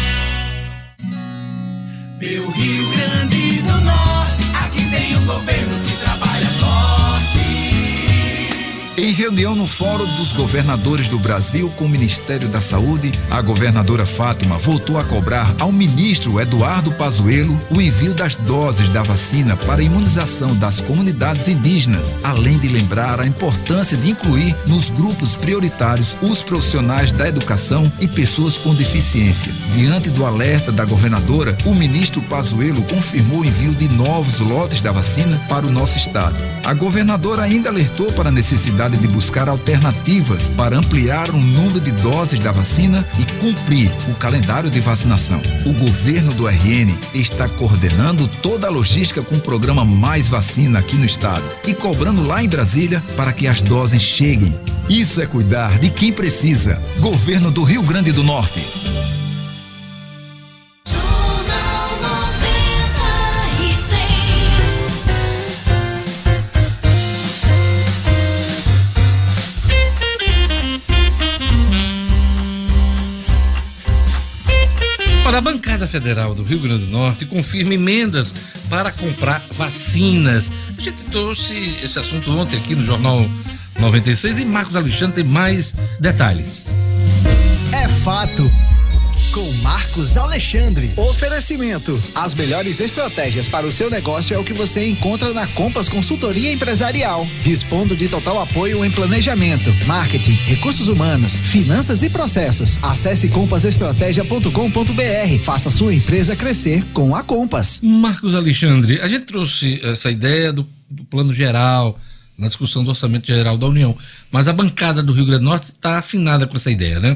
Meu Rio Em reunião no Fórum dos Governadores do Brasil com o Ministério da Saúde, a governadora Fátima voltou a cobrar ao ministro Eduardo Pazuello o envio das doses da vacina para a imunização das comunidades indígenas, além de lembrar a importância de incluir nos grupos prioritários os profissionais da educação e pessoas com deficiência. Diante do alerta da governadora, o ministro Pazuello confirmou o envio de novos lotes da vacina para o nosso estado. A governadora ainda alertou para a necessidade de buscar alternativas para ampliar o número de doses da vacina e cumprir o calendário de vacinação. O governo do RN está coordenando toda a logística com o programa Mais Vacina aqui no estado e cobrando lá em Brasília para que as doses cheguem. Isso é cuidar de quem precisa. Governo do Rio Grande do Norte. A bancada federal do Rio Grande do Norte confirma emendas para comprar vacinas. A gente trouxe esse assunto ontem aqui no Jornal 96 e Marcos Alexandre tem mais detalhes. É fato. Com Marcos Alexandre. Oferecimento. As melhores estratégias para o seu negócio é o que você encontra na Compass Consultoria Empresarial. Dispondo de total apoio em planejamento, marketing, recursos humanos, finanças e processos. Acesse compassestratégia.com.br. Faça sua empresa crescer com a Compass. Marcos Alexandre, a gente trouxe essa ideia do, do plano geral na discussão do orçamento geral da União, mas a bancada do Rio Grande do Norte está afinada com essa ideia, né?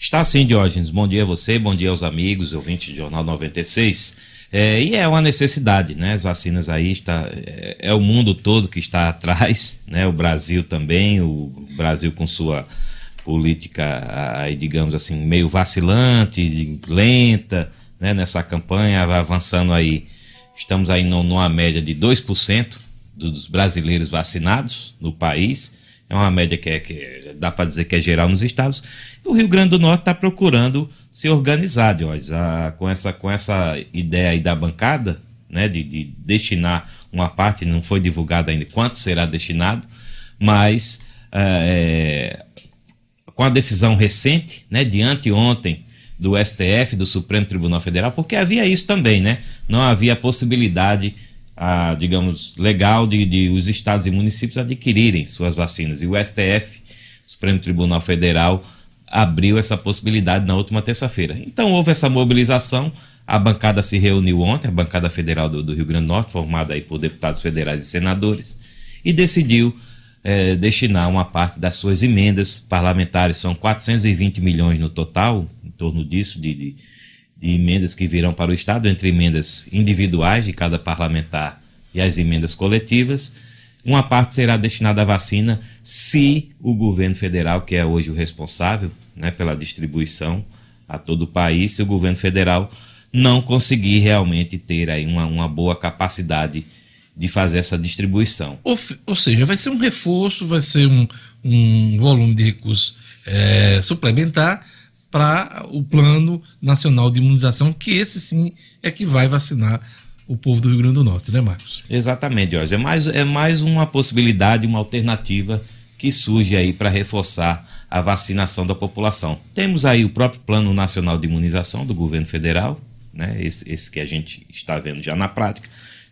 Está sim, Diógenes. Bom dia a você, bom dia aos amigos, ouvintes do Jornal 96. É, e é uma necessidade, né? As vacinas aí está é, é, o mundo todo que está [laughs] atrás, né? O Brasil também, o Brasil com sua política aí, digamos assim, meio vacilante, lenta, né? Nessa campanha, avançando aí, estamos aí numa média de 2% dos brasileiros vacinados no país é uma média que, é, que dá para dizer que é geral nos estados. O Rio Grande do Norte está procurando se organizar, Diógenes, com, essa, com essa ideia aí da bancada, né, de, de destinar uma parte, não foi divulgado ainda quanto será destinado, mas é, com a decisão recente, né, de anteontem, do STF, do Supremo Tribunal Federal, porque havia isso também, né? Não havia possibilidade a, digamos, legal de, de os estados e municípios adquirirem suas vacinas. E o STF, Supremo Tribunal Federal, abriu essa possibilidade na última terça-feira. Então houve essa mobilização, a bancada se reuniu ontem, a bancada federal do, do Rio Grande do Norte, formada aí por deputados federais e senadores, e decidiu é, destinar uma parte das suas emendas parlamentares, são 420 milhões no total, em torno disso, de, de de emendas que virão para o Estado, entre emendas individuais de cada parlamentar e as emendas coletivas. Uma parte será destinada à vacina se o governo federal, que é hoje o responsável né, pela distribuição a todo o país, se o governo federal não conseguir realmente ter aí uma, uma boa capacidade de fazer essa distribuição. Ou, ou, seja, vai ser um reforço, vai ser um, um volume de recursos é, suplementar para o Plano Nacional de Imunização, que esse sim é que vai vacinar o povo do Rio Grande do Norte, né, Marcos? Exatamente, Jorge. É mais, é mais uma possibilidade, uma alternativa que surge aí para reforçar a vacinação da população. Temos aí o próprio Plano Nacional de Imunização do governo federal, né, esse, esse que a gente está vendo já na prática.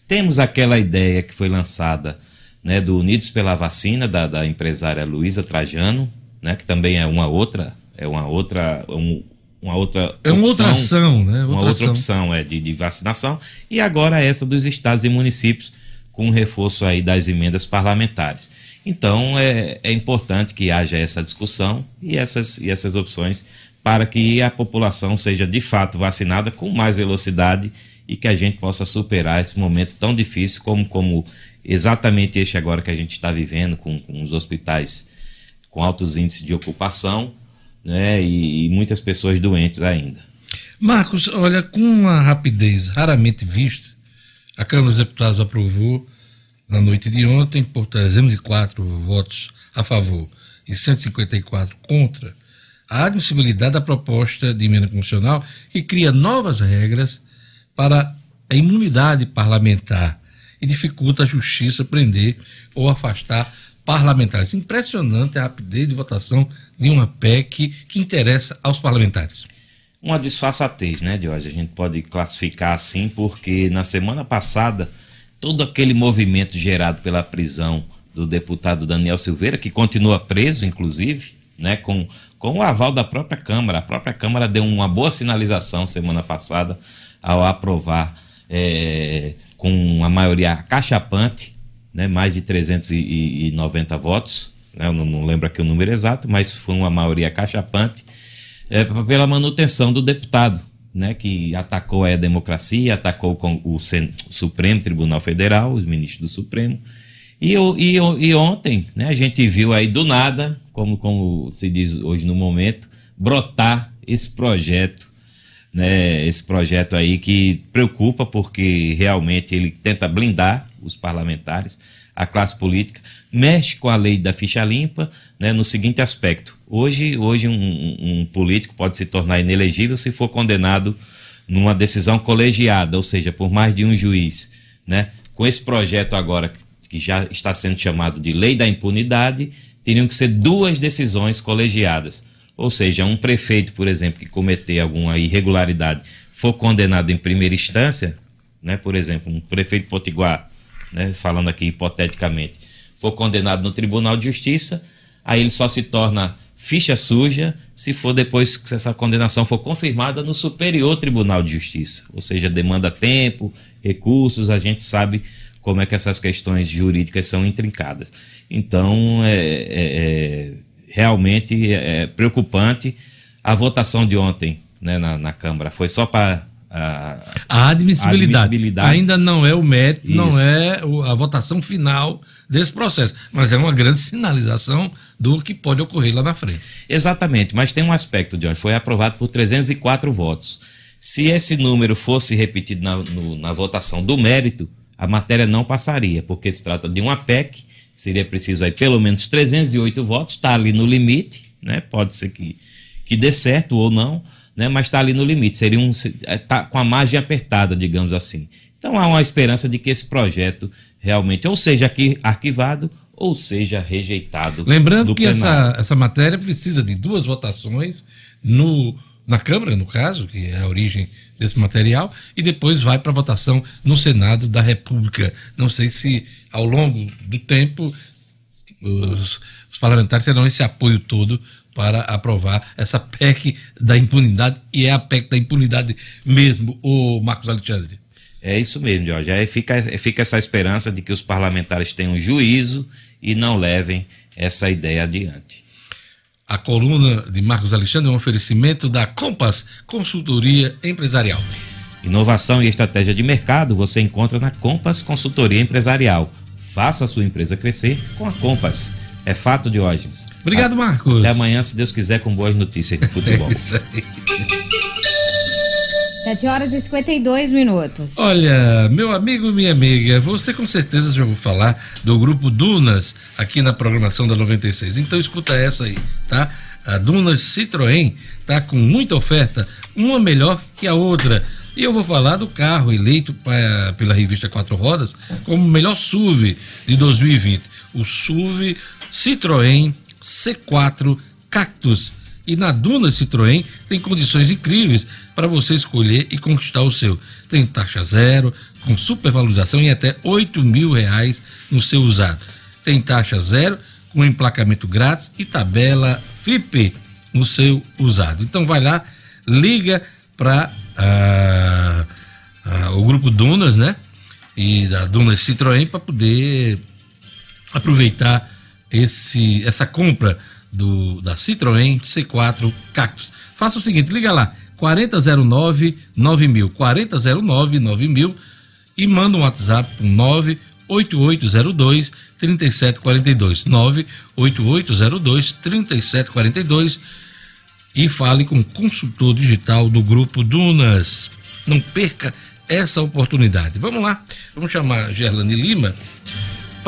Temos aquela ideia que foi lançada né, do Unidos pela Vacina, da, da empresária Luísa Trajano, né, que também é uma outra é uma outra, um, uma outra é uma opção, outra ação, né? Outra uma outra ação. opção é de, de, vacinação e agora essa dos estados e municípios com reforço aí das emendas parlamentares. Então é, é importante que haja essa discussão e essas, e essas opções para que a população seja de fato vacinada com mais velocidade e que a gente possa superar esse momento tão difícil como, como exatamente este agora que a gente está vivendo com, com os hospitais com altos índices de ocupação né, e, e muitas pessoas doentes ainda. Marcos, olha, com uma rapidez raramente vista, a Câmara dos Deputados aprovou na noite de ontem, por 304 votos a favor e 154 contra, a admissibilidade da proposta de emenda constitucional que cria novas regras para a imunidade parlamentar e dificulta a justiça prender ou afastar parlamentares. Impressionante a rapidez de votação de uma PEC que interessa aos parlamentares. Uma disfarçatez, né, Diógenes? A gente pode classificar assim, porque na semana passada, todo aquele movimento gerado pela prisão do deputado Daniel Silveira, que continua preso, inclusive, né, com, com o aval da própria Câmara. A própria Câmara deu uma boa sinalização semana passada ao aprovar é, com a maioria cachapante né, mais de 390 votos, eu não, não, lembro aqui o número exato, mas foi uma maioria cachapante, é, pela manutenção do deputado, né, que atacou a democracia, atacou com o, Supremo Tribunal Federal, os ministros do Supremo. E, e, e ontem né, a gente viu aí do nada, como, como se diz hoje no momento, brotar esse projeto né, esse projeto aí que preocupa porque realmente ele tenta blindar os parlamentares, a classe política, mexe com a lei da ficha limpa né, no seguinte aspecto. Hoje, hoje um, um político pode se tornar inelegível se for condenado numa decisão colegiada, ou seja, por mais de um juiz, né? Com esse projeto agora que já está sendo chamado de Lei da Impunidade, teriam que ser duas decisões colegiadas. Ou seja, um prefeito, por exemplo, que cometer alguma irregularidade for condenado em primeira instância, né, por exemplo, um prefeito potiguar, né, falando aqui hipoteticamente, for condenado no Tribunal de Justiça, aí ele só se torna ficha suja se for depois que essa condenação for confirmada no Superior Tribunal de Justiça. Ou seja, demanda tempo, recursos, a gente sabe como é que essas questões jurídicas são intrincadas. Então, é, é, é realmente é preocupante. A votação de ontem né, na, na Câmara foi só para a, a, admissibilidade. admissibilidade. Ainda não é o mérito, Isso. não é a votação final desse processo, mas é uma grande sinalização do que pode ocorrer lá na frente. Exatamente, mas tem um aspecto, John, foi aprovado por 304 votos. Se esse número fosse repetido na, no, na votação do mérito, a matéria não passaria, porque se trata de uma PEC, seria preciso aí pelo menos 308 votos, está ali no limite, né? pode ser que, que dê certo ou não, né? mas está ali no limite, seria um, tá com a margem apertada, digamos assim. Então há uma esperança de que esse projeto realmente ou seja arquivado ou seja rejeitado. Lembrando que essa, essa matéria precisa de duas votações no, na Câmara, no caso, que é a origem desse material, e depois vai para votação no Senado da República. Não sei se ao longo do tempo os, os parlamentares terão esse apoio todo para aprovar essa PEC da impunidade, e é a PEC da impunidade mesmo, o Marcos Alexandre. É isso mesmo, Jorge. Aí fica, fica essa esperança de que os parlamentares tenham juízo e não levem essa ideia adiante. A coluna de Marcos Alexandre é um oferecimento da Compass Consultoria Empresarial. Inovação e estratégia de mercado você encontra na Compass Consultoria Empresarial. Faça a sua empresa crescer com a Compass. É fato, Diógenes. Obrigado, Marcos. Até amanhã, se Deus quiser, com boas notícias de futebol. [laughs] É isso aí. 7 horas e 52 minutos. Olha, meu amigo, minha amiga, você com certeza já ouviu falar do grupo Dunas aqui na programação da 96. Então escuta essa aí, tá? A Dunas Citroën tá com muita oferta, uma melhor que a outra. E eu vou falar do carro eleito pra, pela revista Quatro Rodas como o melhor SUV de 2020. O SUV Citroën C4 Cactus. E na Duna Citroën tem condições incríveis para você escolher e conquistar o seu. Tem taxa zero, com supervalorização em até 8 mil reais no seu usado. Tem taxa zero, com emplacamento grátis e tabela FIP no seu usado. Então vai lá, liga para ah, ah, o grupo Dunas, né? E da Dunas Citroën para poder aproveitar esse, essa compra do, da Citroën C4 Cactus. Faça o seguinte, liga lá, 4009 9000, 4009 9000 e manda um WhatsApp com 98802 3742, 98802 3742 e fale com o consultor digital do grupo Dunas. Não perca essa oportunidade. Vamos lá, vamos chamar Gerlane Lima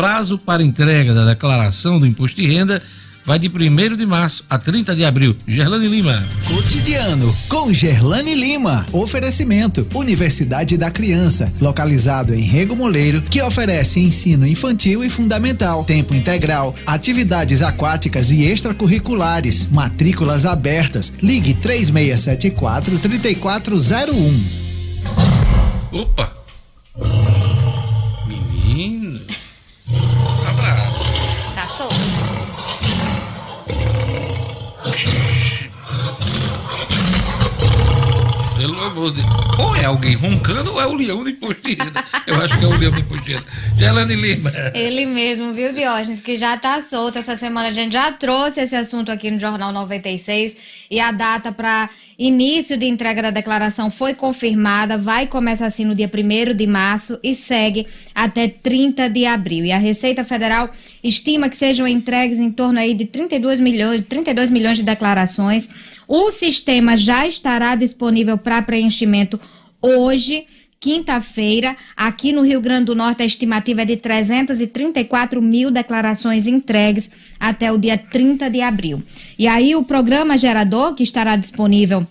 prazo para entrega da declaração do imposto de renda vai de 1 de março a 30 de abril. Gerlane Lima. Cotidiano com Gerlane Lima. Oferecimento: Universidade da Criança, localizado em Rego Moleiro, que oferece ensino infantil e fundamental, tempo integral, atividades aquáticas e extracurriculares, matrículas abertas. Ligue 3674 3401. Opa! Menino. Pelo amor de Deus. Ou é alguém roncando ou é o leão de renda. Eu acho que é o leão de renda. Gelane Lima. Ele mesmo, viu, Diógenes, que já tá solto. Essa semana a gente já trouxe esse assunto aqui no Jornal 96 e a data para início de entrega da declaração foi confirmada, vai começar assim no dia 1 de março e segue até 30 de abril. E a Receita Federal estima que sejam entregues em torno aí de 32 milhões, 32 milhões de declarações. O sistema já estará disponível para preenchimento hoje quinta-feira, aqui no Rio Grande do Norte, a estimativa é de 334 mil declarações entregues até o dia 30 de abril. E aí, o programa gerador, que estará disponível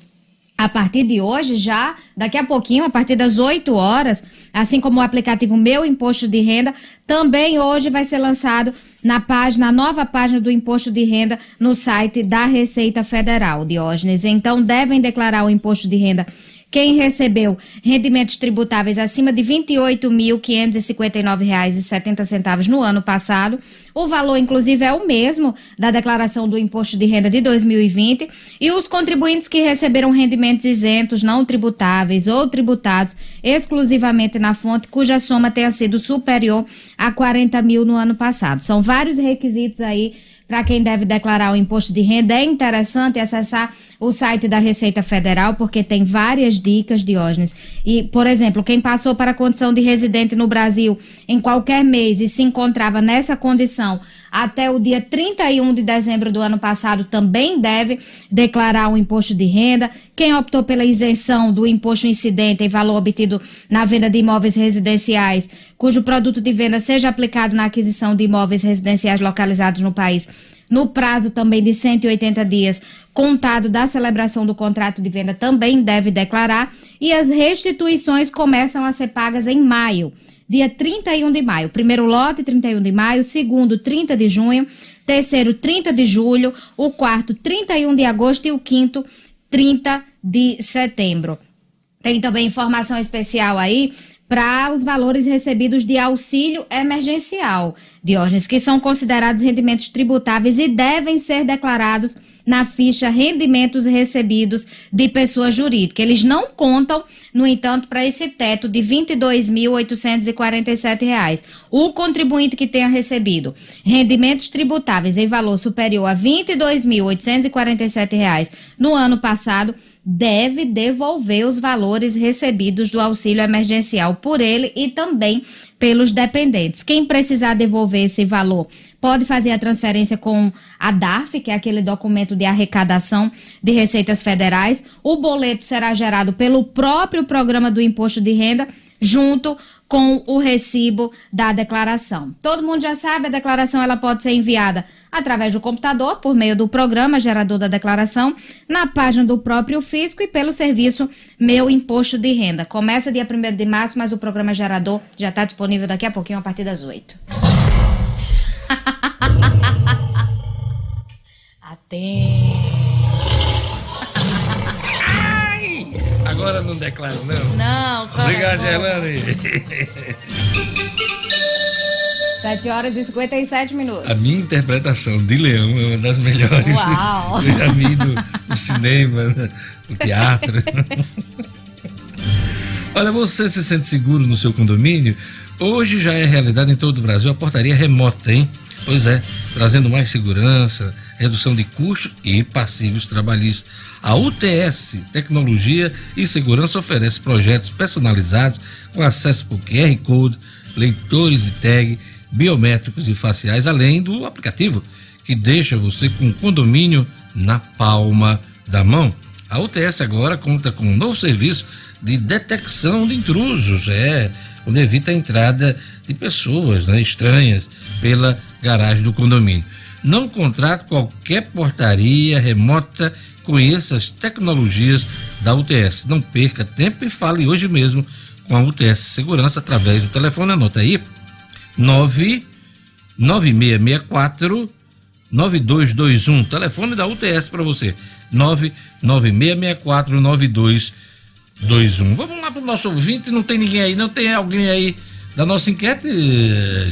a partir de hoje, já daqui a pouquinho, a partir das 8 horas, assim como o aplicativo Meu Imposto de Renda, também hoje vai ser lançado na página, na nova página do Imposto de Renda no site da Receita Federal, Diógenes. Então, devem declarar o imposto de renda quem recebeu rendimentos tributáveis acima de R$ 28.559,70 no ano passado, o valor, inclusive, é o mesmo da declaração do imposto de renda de 2020, e os contribuintes que receberam rendimentos isentos, não tributáveis ou tributados exclusivamente na fonte, cuja soma tenha sido superior a 40 mil no ano passado. São vários requisitos aí para quem deve declarar o imposto de renda. É interessante acessar o site da Receita Federal, porque tem várias dicas, Diógenes. E, por exemplo, quem passou para a condição de residente no Brasil em qualquer mês e se encontrava nessa condição até o dia 31 de dezembro do ano passado também deve declarar o imposto de renda. Quem optou pela isenção do imposto incidente em valor obtido na venda de imóveis residenciais, cujo produto de venda seja aplicado na aquisição de imóveis residenciais localizados no país, no prazo também de 180 dias, contado da celebração do contrato de venda, também deve declarar. E as restituições começam a ser pagas em maio dia 31 de maio. Primeiro lote, 31 de maio. Segundo, 30 de junho. Terceiro, 30 de julho. O quarto, 31 de agosto. E o quinto, 30 de setembro. Tem também informação especial aí para os valores recebidos de auxílio emergencial, Diógenes, que são considerados rendimentos tributáveis e devem ser declarados na ficha rendimentos recebidos de pessoa jurídica. Eles não contam, no entanto, para esse teto de R$ 22.847. O contribuinte que tenha recebido rendimentos tributáveis em valor superior a R$ 22.847 no ano passado deve devolver os valores recebidos do auxílio emergencial por ele e também pelos dependentes. Quem precisar devolver esse valor pode fazer a transferência com a DARF, que é aquele documento de arrecadação de receitas federais. O boleto será gerado pelo próprio programa do imposto de renda, junto com o recibo da declaração. Todo mundo já sabe, a declaração ela pode ser enviada através do computador, por meio do programa gerador da declaração, na página do próprio fisco e pelo serviço Meu Imposto de Renda. Começa dia 1 de março, mas o programa gerador já está disponível daqui a pouquinho, a partir das 8. [laughs] Atende. Agora não declaro, não. Não, corre, Obrigado. Gerlane. [laughs] 7 horas e 57 minutos. A minha interpretação de Leão é uma das melhores. Uau. [laughs] Eu já vi do, do cinema, né, do teatro. [laughs] Olha, você se sente seguro no seu condomínio? Hoje já é realidade em todo o Brasil a portaria remota, hein? Pois é, trazendo mais segurança, redução de custos e passivos trabalhistas. A UTS Tecnologia e Segurança oferece projetos personalizados com acesso por QR Code, leitores de tag, biométricos e faciais, além do aplicativo que deixa você com o condomínio na palma da mão. A UTS agora conta com um novo serviço de detecção de intrusos, é, onde evita a entrada de pessoas né, estranhas pela garagem do condomínio. Não contrate qualquer portaria remota, conheça as tecnologias da UTS. Não perca tempo e fale hoje mesmo com a UTS Segurança através do telefone, anota aí, 9 9664 9221. Telefone da UTS para você. 99664 9221. Vamos lá para o nosso ouvinte. Não tem ninguém aí, não tem alguém aí da nossa enquete,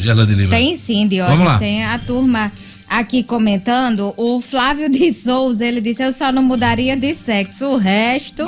Gerlane Lima? Tem sim, Vamos lá. Tem a turma aqui comentando. O Flávio de Souza, ele disse: Eu só não mudaria de sexo. O resto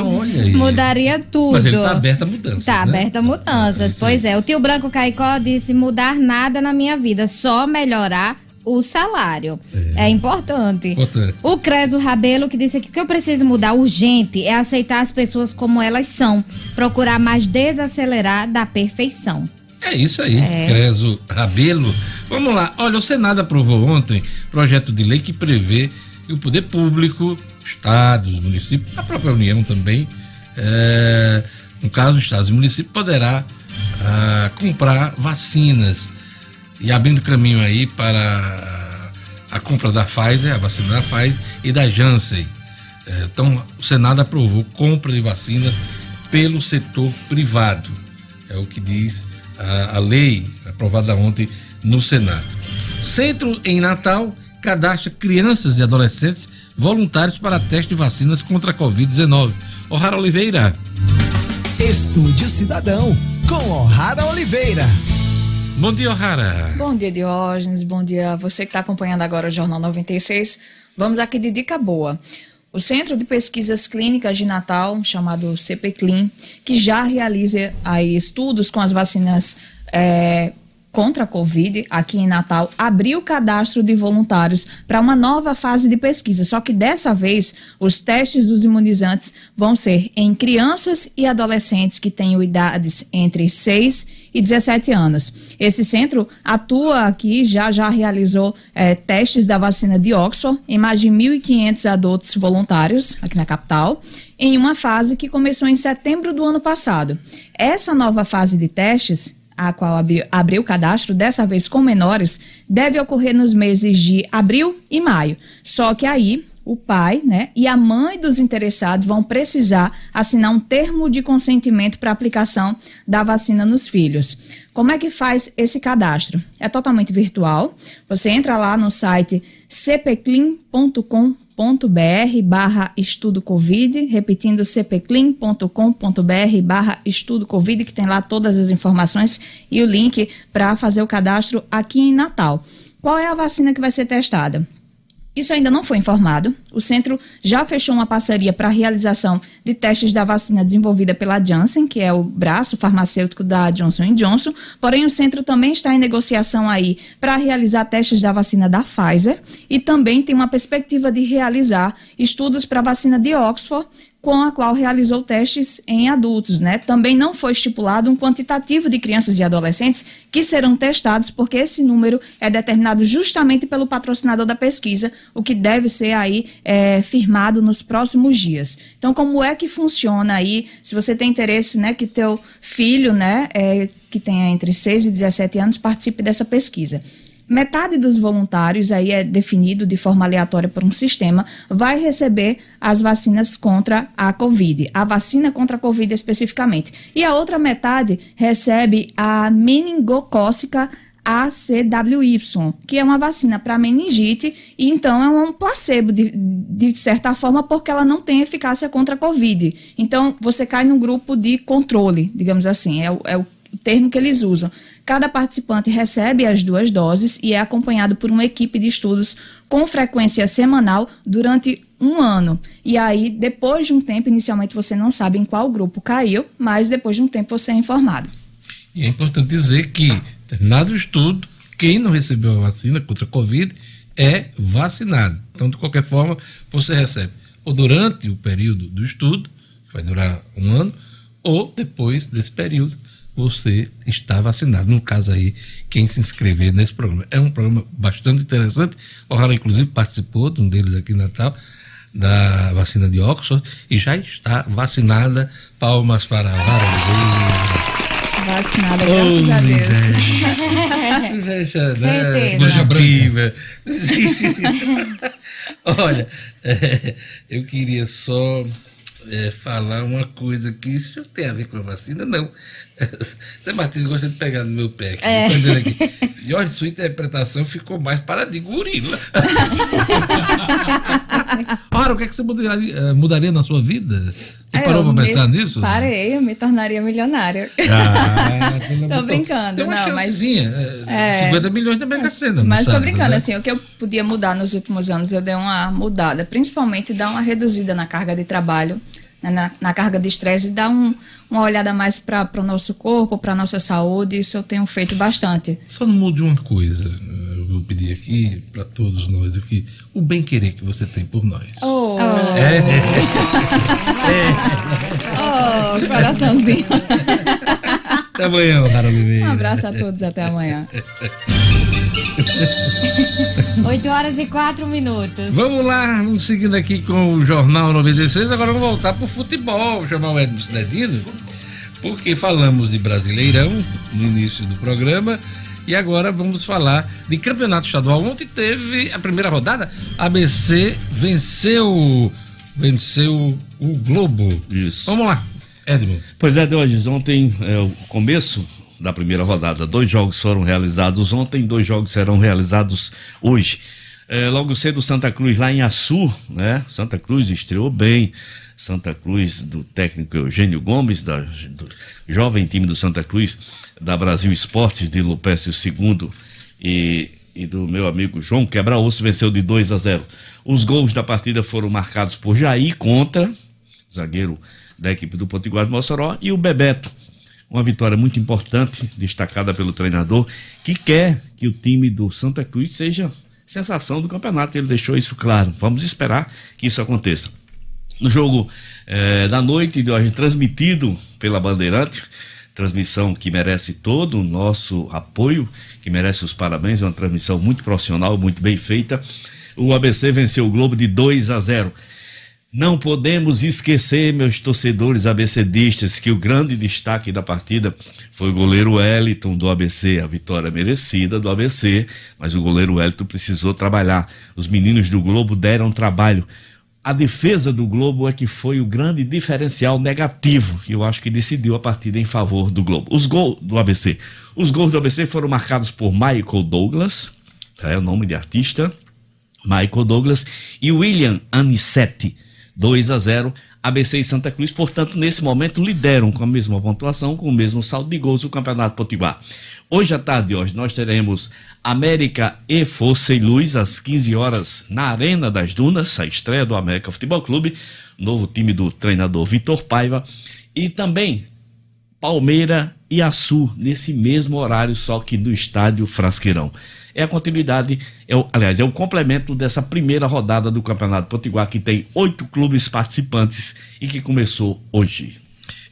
mudaria tudo. Mas ele tá aberto a mudanças. Tá né? aberta a mudanças. pois é. O tio Branco Caicó disse: mudar nada na minha vida, só melhorar o salário. É, importante. Importante. O Creso Rabelo que disse que o que eu preciso mudar urgente é aceitar as pessoas como elas são, procurar mais desacelerar da perfeição. É isso aí, É. Creso Rabelo. Vamos lá. Olha, o Senado aprovou ontem projeto de lei que prevê que o poder público, estados, municípios, a própria União também, é, no caso, estados e municípios, poderá ah, comprar vacinas e abrindo caminho aí para a compra da Pfizer, a vacina da Pfizer e da Janssen. É, então, o Senado aprovou compra de vacinas pelo setor privado. É o que diz a, a lei aprovada ontem no Senado. Centro em Natal cadastra crianças e adolescentes voluntários para teste de vacinas contra a Covid-19. O'Hara Oliveira. Estúdio Cidadão, com O'Hara Oliveira. Bom dia, O'Hara. Bom dia, Diógenes. Bom dia a você que está acompanhando agora o Jornal 96. Vamos aqui de dica boa. O Centro de Pesquisas Clínicas de Natal, chamado CPCLIN, que já realiza estudos com as vacinas é, contra a Covid, aqui em Natal, abriu o cadastro de voluntários para uma nova fase de pesquisa. Só que dessa vez, os testes dos imunizantes vão ser em crianças e adolescentes que tenham idades entre 6 e 17 anos. Esse centro atua aqui, já já realizou eh, testes da vacina de Oxford em mais de 1.500 adultos voluntários aqui na capital em uma fase que começou em setembro do ano passado. Essa nova fase de testes a qual abriu, o cadastro, dessa vez com menores, deve ocorrer nos meses de abril e maio. Só que aí o pai né, e a mãe dos interessados vão precisar assinar um termo de consentimento para aplicação da vacina nos filhos. Como é que faz esse cadastro? É totalmente virtual. Você entra lá no site cpclean.com.br barra estudo Covid, repetindo cpclean.com.br barra estudo Covid, que tem lá todas as informações e o link para fazer o cadastro aqui em Natal. Qual é a vacina que vai ser testada? Isso ainda não foi informado. O centro já fechou uma parceria para a realização de testes da vacina desenvolvida pela Janssen, que é o braço farmacêutico da Johnson Johnson. Porém, o centro também está em negociação aí para realizar testes da vacina da Pfizer e também tem uma perspectiva de realizar estudos para a vacina de Oxford com a qual realizou testes em adultos, né? Também não foi estipulado um quantitativo de crianças e adolescentes que serão testados, porque esse número é determinado justamente pelo patrocinador da pesquisa, o que deve ser aí é, firmado nos próximos dias. Então, como é que funciona aí? Se você tem interesse, né, que teu filho, né, é, que tenha entre 6 e 17 anos, participe dessa pesquisa. Metade dos voluntários, aí é definido de forma aleatória por um sistema, vai receber as vacinas contra a Covid, a vacina contra a Covid especificamente. E a outra metade recebe a meningocócica ACWY, que é uma vacina para meningite, e então é um placebo, de, de certa forma, porque ela não tem eficácia contra a Covid. Então, você cai num grupo de controle, digamos assim, é é o termo que eles usam. Cada participante recebe as duas doses e é acompanhado por uma equipe de estudos com frequência semanal durante um ano. E aí, depois de um tempo, inicialmente você não sabe em qual grupo caiu, mas depois de um tempo você é informado. E é importante dizer que, terminado o estudo, quem não recebeu a vacina contra a Covid é vacinado. Então, de qualquer forma, você recebe ou durante o período do estudo, que vai durar um ano, ou depois desse período você está vacinado. No caso aí, quem se inscrever nesse programa. É um programa bastante interessante. O Rara, inclusive, participou de um deles aqui em Natal, da vacina de Oxford, e já está vacinada. Palmas para a Rara Vacinada, graças oh, a Deus. Inveja, [laughs] né? Branca. [laughs] Olha, é, [laughs] eu queria só é, falar uma coisa que isso tem a ver com a vacina, não. [laughs] Zé Martins gosta de pegar no meu pé aqui. É. aqui. E olha, sua interpretação ficou mais para de gorila. [laughs] Ora, o que, é que você mudaria, eh, mudaria na sua vida? Você é, parou para pensar nisso? Parei, eu me tornaria milionária. Ah, [laughs] tô brincando, Tem uma não, mas. É, 50 milhões da Mega Sena. Mas sabe, tô brincando, né? assim, o que eu podia mudar nos últimos anos, eu dei uma mudada. Principalmente dar uma reduzida na carga de trabalho na, na, carga de estresse e dar um, uma olhada mais para o nosso corpo, para a nossa saúde. Isso eu tenho feito bastante. Só não mude uma coisa. Eu vou pedir aqui para todos nós aqui o bem querer que você tem por nós. Oh, é. é. oh [laughs] coraçãozinho. Até amanhã, Rara Um abraço a todos, até amanhã. [laughs] 8 horas e 4 minutos. Vamos lá, vamos seguindo aqui com o Jornal 96. Agora vamos voltar para o futebol, chamar o Edmo Cinedino, porque falamos de Brasileirão no início do programa. E agora vamos falar de campeonato estadual. Ontem teve a primeira rodada. ABC venceu venceu o Globo. Isso. Vamos lá, Edmund. Pois é, Deus, ontem é o começo da primeira rodada. Dois jogos foram realizados ontem, dois jogos serão realizados hoje. É, logo cedo, Santa Cruz lá em Açu, né? Santa Cruz estreou bem. Santa Cruz, do técnico Eugênio Gomes, da, do jovem time do Santa Cruz, da Brasil Esportes, de Lupécio II e, e do meu amigo João Quebra-Osso, venceu de 2 a 0. Os gols da partida foram marcados por Jair contra, zagueiro da equipe do Potiguar de Mossoró, e o Bebeto. Uma vitória muito importante, destacada pelo treinador, que quer que o time do Santa Cruz seja sensação do campeonato. Ele deixou isso claro. Vamos esperar que isso aconteça. No jogo eh, da noite, de hoje, transmitido pela Bandeirante, transmissão que merece todo o nosso apoio, que merece os parabéns, é uma transmissão muito profissional, muito bem feita. O ABC venceu o Globo de 2 a 0. Não podemos esquecer, meus torcedores abecedistas, que o grande destaque da partida foi o goleiro Wellington do ABC. A vitória merecida do ABC, mas o goleiro Wellington precisou trabalhar. Os meninos do Globo deram trabalho. A defesa do Globo é que foi o grande diferencial negativo, eu acho que decidiu a partida em favor do Globo. Os gols do ABC. Os gols do ABC foram marcados por Michael Douglas, é o nome de artista, Michael Douglas, e William Anicete. 2 a 0 ABC e Santa Cruz, portanto, nesse momento lideram com a mesma pontuação, com o mesmo saldo de gols o Campeonato Potiguar. Hoje à tarde, hoje, nós teremos América e Força e Luz às 15 horas na Arena das Dunas, a estreia do América Futebol Clube, novo time do treinador Vitor Paiva, e também Palmeira e Açu, nesse mesmo horário, só que no estádio Frasqueirão. É a continuidade, é o, aliás, é o complemento dessa primeira rodada do Campeonato Potiguar, que tem oito clubes participantes e que começou hoje.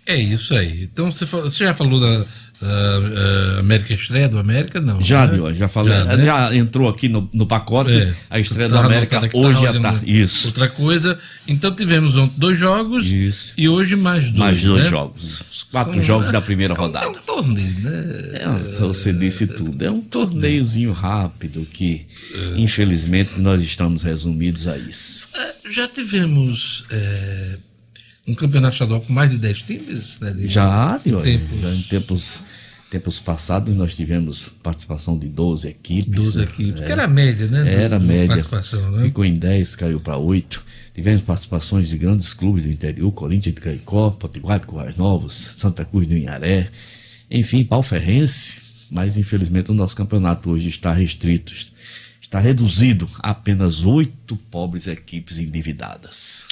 É isso aí. Então você, já falou da, da, eh, América Estreia do América? Não. Já, né? Já falei. Já, Já, né? entrou aqui no, no pacote É. a estreia do Tá América anotado aqui, hoje tá à tarde. Isso. Outra coisa. Então tivemos ontem dois jogos Isso. e hoje mais dois. Mais dois né? jogos. Os quatro Então, jogos é- da primeira é um- rodada. É um torneio, né? É, você disse tudo. É um torneiozinho rápido que, infelizmente, nós estamos resumidos a isso. É, Já tivemos é, um campeonato estadual com mais de 10 times? Né, de- Já, tempos. já em tempos, tempos passados nós tivemos participação de 12 equipes. 12 né? equipes, É. que era a média, né? Era do média. né? Ficou em 10, caiu para 8. Tivemos participações de grandes clubes do interior, Corinthians de Caicó, Potiguar de Currais Novos, Santa Cruz do Inharé, enfim, Pau Ferrense, mas infelizmente o nosso campeonato hoje está restrito, está reduzido a apenas oito pobres equipes endividadas.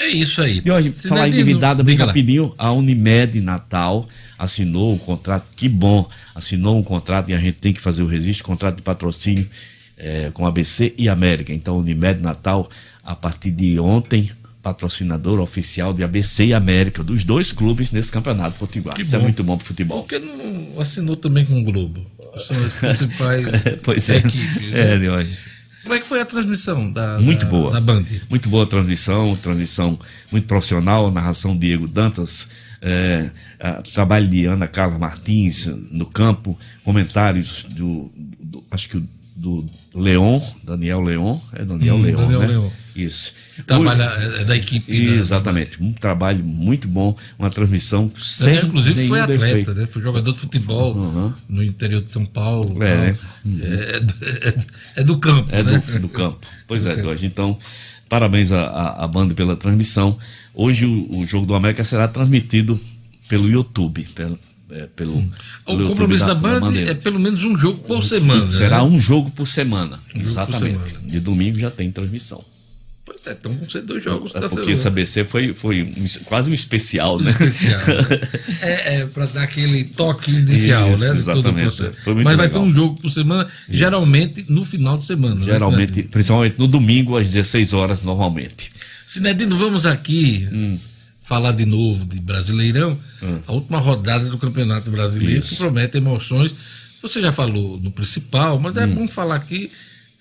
É isso aí. E hoje, falar é endividada bem diga lá. rapidinho, a Unimed Natal assinou um contrato, que bom, assinou um contrato e a gente tem que fazer o registro, contrato de patrocínio eh, com ABC e América. Então, Unimed Natal, a partir de ontem, patrocinador oficial de ABC e América, dos dois clubes nesse campeonato potiguar. Que Isso é bom. muito bom pro futebol. Por que não assinou também com o Globo? São as principais [laughs] pois é. equipes. né? É, de hoje. Como é que foi a transmissão da, Muito da, boa. da Band? Muito boa transmissão, transmissão muito profissional, narração Diego Dantas, é, a- trabalho de Ana Carla Martins no campo, comentários do, do- acho que o- do Leon, Daniel Leon, é Daniel Hum, Leon, Daniel né? Leon. Isso. Trabalha é, é da equipe. da- Exatamente, um trabalho muito bom, uma transmissão sem Daniel, inclusive, foi atleta, defeito. né? Foi jogador de futebol no interior de São Paulo. É, né? É, do- é- é do campo. É né? do, do campo. Pois é, Jorge. Então, parabéns à, à, à banda pela transmissão. Hoje o, o jogo do América será transmitido pelo YouTube. É, pelo, O pelo YouTube compromisso da, Band Bandeira. é pelo menos um jogo por semana. Será né? um jogo por semana. Um jogo por exatamente. semana. De domingo já tem transmissão. Pois é, então vão ser dois jogos É da porque esse ABC foi, foi um- quase um especial, né? Especial, né? [laughs] é, é para dar aquele toque inicial, Isso, né? o exatamente. Mas vai ser um jogo por semana, geralmente no final de semana. né, Geralmente, Sinedino? principalmente no domingo, às 16 horas, normalmente. Sinedino, vamos aqui Hum. Falar de novo de Brasileirão, a última rodada do Campeonato Brasileiro, Isso. que promete emoções. Você já falou no principal, mas é Hum. bom falar aqui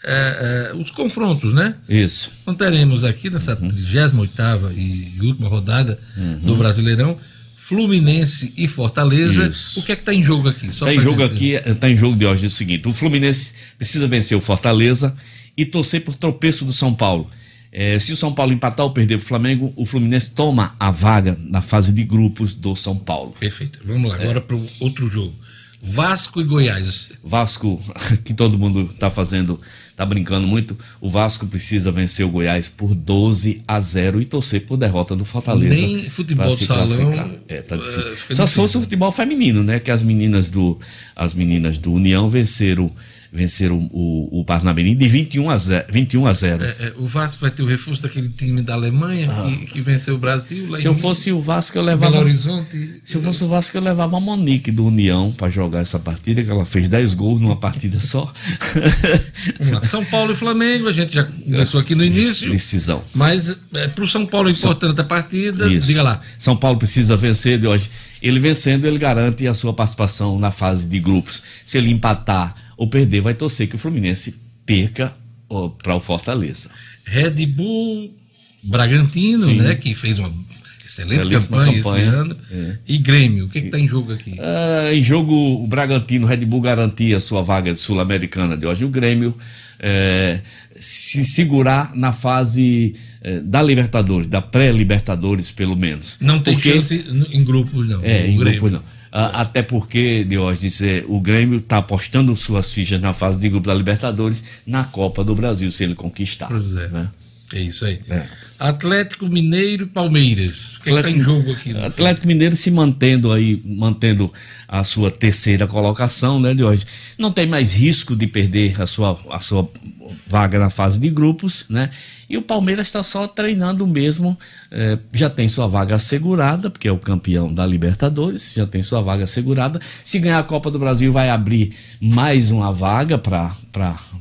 é, é, os confrontos, né? Isso. Então teremos aqui nessa Uhum. 38ª e última rodada do Brasileirão, Fluminense e Fortaleza. Isso. O que é que está em jogo aqui? Está em jogo gente- aqui, está em jogo de hoje é o seguinte: o Fluminense precisa vencer o Fortaleza e torcer por tropeço do São Paulo. É, se o São Paulo empatar ou perder para o Flamengo, o Fluminense toma a vaga na fase de grupos do São Paulo. Perfeito. Vamos lá, agora para o outro jogo. Vasco e Goiás. Vasco, [laughs] que todo mundo está fazendo, está brincando muito. O Vasco precisa vencer o Goiás por 12 a 0 e torcer por derrota do Fortaleza. Nem futebol se salão. É, tá é, difícil. Só se fosse o futebol feminino, né? Que as meninas do, as meninas do União venceram, venceram o, o Parnamirim de 21 a 0. 21 a 0. É, é, o Vasco vai ter o reforço daquele time da Alemanha que, que venceu o Brasil. Ah. Se eu fosse o Vasco, eu levava. Belo Horizonte. Se eu fosse o Vasco, eu levava a Monique do União para jogar essa partida, que ela fez 10 gols numa partida só. São Paulo e Flamengo, a gente já conversou aqui no início. Decisão. Mas é, para o São Paulo é importante a partida. Isso. Diga lá. São Paulo precisa vencer de hoje. Ele vencendo, ele garante a sua participação na fase de grupos. Se ele empatar ou perder, vai torcer que o Fluminense perca para o Fortaleza. Red Bull Bragantino, Sim. né? Que fez uma excelente Belíssima campanha, campanha. esse ano. É. E Grêmio, o que está em jogo aqui? Ah, em jogo, o Bragantino, Red Bull garantia sua vaga de sul-americana de hoje. O Grêmio eh, se segurar na fase eh, da Libertadores, da pré-Libertadores, pelo menos. Não tem Porque- chance em grupos, não. É, O em Grêmio. grupo não. Ah, Até porque, Diógenes, eh, o Grêmio está apostando suas fichas na fase de grupo da Libertadores na Copa do Brasil, se ele conquistar. Pois é. né? É isso aí. É. Atlético Mineiro e Palmeiras. O que está em jogo aqui? Atlético Mineiro se mantendo aí, mantendo a sua terceira colocação, né, de hoje. Não tem mais risco de perder a sua, a sua vaga na fase de grupos, né? E o Palmeiras está só treinando mesmo, eh, já tem sua vaga assegurada, porque é o campeão da Libertadores, já tem sua vaga assegurada. Se ganhar a Copa do Brasil, vai abrir mais uma vaga para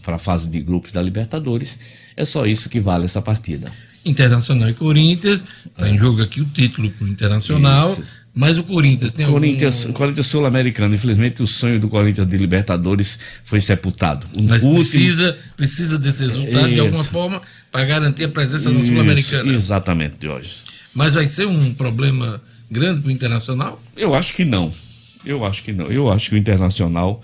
a fase de grupos da Libertadores. É só isso que vale essa partida. Internacional e Corinthians. Está em jogo aqui o título para o Internacional. É. Isso. Mas o Corinthians tem Corinthians, algum... Corinthians Sul-Americano. Infelizmente, o sonho do Corinthians de Libertadores foi sepultado. O Mas último- precisa, precisa desse resultado de Isso. alguma forma para garantir a presença Isso, Sul-Americana. Exatamente, Jorge. Mas vai ser um problema grande para o Internacional? Eu acho que não. Eu acho que não. Eu acho que o Internacional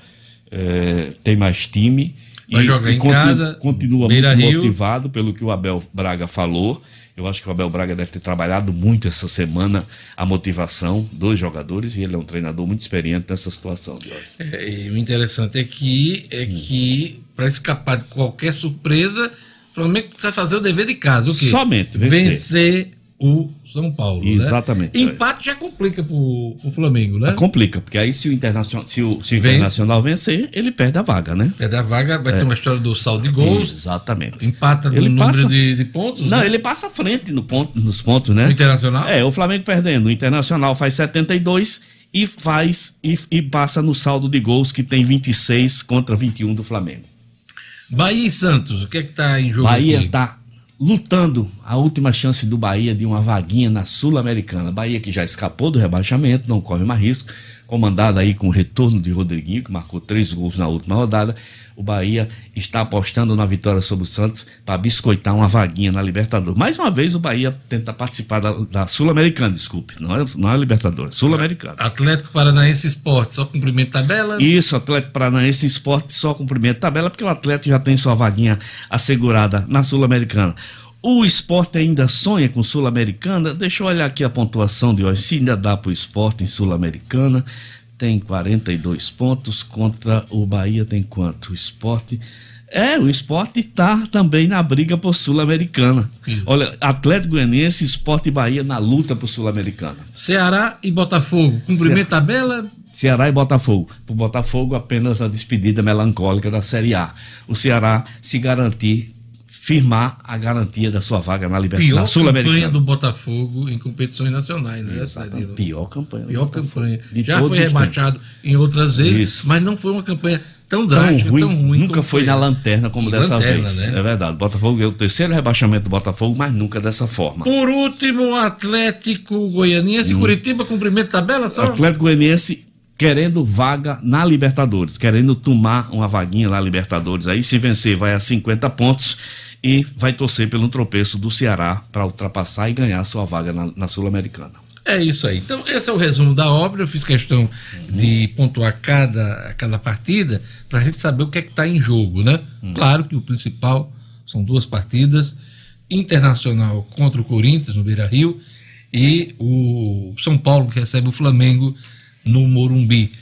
eh, tem mais time. Vai jogar em casa, Continua Beira muito Rio. motivado pelo que o Abel Braga falou. Eu acho que o Abel Braga deve ter trabalhado muito essa semana a motivação dos jogadores e ele é um treinador muito experiente nessa situação. É, e o interessante aqui é que, para escapar de qualquer surpresa, o Flamengo precisa fazer o dever de casa. O quê? Somente vencer. vencer o São Paulo. né? Exatamente. Empate já complica para o Flamengo, né? Complica, porque aí se o Internacional, se o, se o Vence. Internacional vencer, ele perde a vaga, né? Perde a vaga, vai ter uma história do saldo de gols, Exatamente. empata no Ele número passa- de, de pontos. Não, né? ele passa à frente no ponto, nos pontos, né? O Internacional? É, o Flamengo perdendo. O Internacional faz 72 e faz e, e passa no saldo de gols que tem 26 contra 21 do Flamengo. Bahia e Santos, o que é que está em jogo Bahia aqui? está lutando a última chance do Bahia de uma vaguinha na Sul-Americana. Bahia que já escapou do rebaixamento, não corre mais risco, comandado aí com o retorno de Rodriguinho, que marcou três gols na última rodada. O Bahia está apostando na vitória sobre o Santos para biscoitar uma vaguinha na Libertadores. Mais uma vez o Bahia tenta participar da, da Sul-Americana, desculpe, não é, não é Libertadores, Sul-Americana. Atlético Paranaense Esporte, só cumprimento tabela. Isso, Atlético Paranaense Esporte só cumprimento tabela, porque o Atlético já tem sua vaguinha assegurada na Sul-Americana. O esporte ainda sonha com Sul-Americana. Deixa eu olhar aqui a pontuação de hoje. Se ainda dá para o esporte em Sul-Americana, tem 42 pontos. Contra o Bahia tem quanto? O esporte. É, o esporte está também na briga por Sul-Americana. Olha, Atlético Goianiense, Esporte e Bahia na luta por Sul-Americana. Ceará e Botafogo, cumprimento tabela. Ceará e Botafogo. Para o Botafogo, apenas a despedida melancólica da Série A. O Ceará se garantir, firmar a garantia da sua vaga na, Liber... Pior na campanha Sul-Americana. do Botafogo em competições nacionais, não é, Exatamente. Danilo? Pior campanha. Pior campanha. De Já foi rebaixado em outras vezes, Isso. mas não foi uma campanha tão Tão drástica, ruim, tão ruim. nunca foi na essa. lanterna como Em dessa lanterna, vez. né? É verdade. Botafogo é o terceiro rebaixamento do Botafogo, mas nunca dessa forma. Por último, Atlético Goianiense e Curitiba, cumprimento tabela só. Hum. Atlético Goianiense querendo vaga na Libertadores, querendo tomar uma vaguinha na Libertadores. Aí, se vencer, vai a 50 pontos e vai torcer pelo tropeço do Ceará para ultrapassar e ganhar sua vaga na, na Sul-Americana. É isso aí. Então, esse é o resumo da obra. Eu fiz questão de pontuar cada, cada partida para a gente saber o que é que está em jogo, né? Claro que o principal são duas partidas Internacional contra o Corinthians no Beira Rio e o São Paulo que recebe o Flamengo no Morumbi.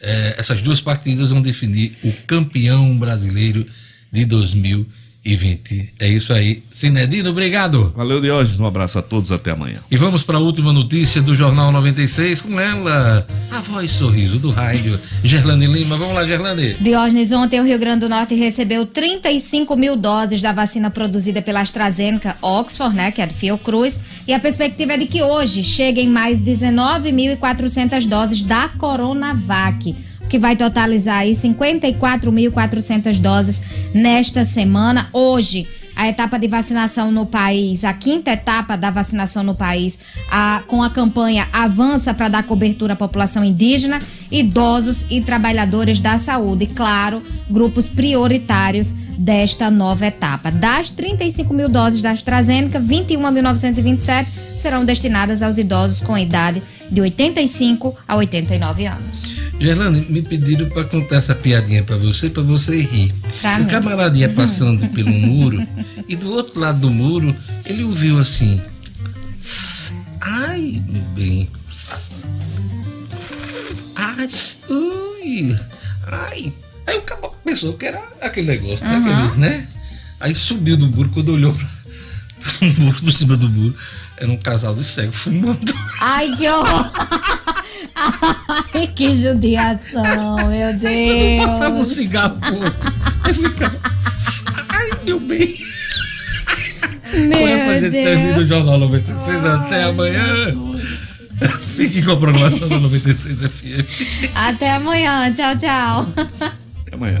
É, essas duas partidas vão definir o campeão brasileiro de 2020. É isso aí. Sinedino, obrigado. Valeu, Diógenes. Um abraço a todos. Até amanhã. E vamos para a última notícia do Jornal 96 com ela, a voz sorriso do rádio, Gerlane Lima. Vamos lá, Gerlane. Diógenes, ontem o Rio Grande do Norte recebeu 35 mil doses da vacina produzida pela AstraZeneca Oxford, né, que é de Fiocruz, e a perspectiva é de que hoje cheguem mais 19.400 doses da Coronavac, que vai totalizar aí 54.400 doses nesta semana. Hoje, a etapa de vacinação no país, a quinta etapa da vacinação no país, a- com a campanha Avança para dar cobertura à população indígena, idosos e trabalhadores da saúde. E, claro, grupos prioritários desta nova etapa. Das 35 mil doses da AstraZeneca, 21.927 serão destinadas aos idosos com idade de 85 a 89 anos. Gerlane, me pediram para contar essa piadinha para você, para você rir. Pra o mim. camarada ia passando [laughs] pelo muro e do outro lado do muro ele ouviu assim: Ai, meu bem. Ai, ui, ai. Aí o cara pensou que era aquele negócio, né, Uhum. aquele, né? Aí subiu do muro, quando olhou para o [laughs] muro, por cima do muro, era um casal de cego fumando. Ai, que horror! [laughs] [laughs] Ai, que judiação, meu Deus! Passava um cigarro. Aí ficava. Ai, meu bem. Meu Com essa a gente termina o Deus! Jornal 96. Até amanhã. Fique com a programação da 96 FM. Até amanhã, tchau, tchau. Até amanhã.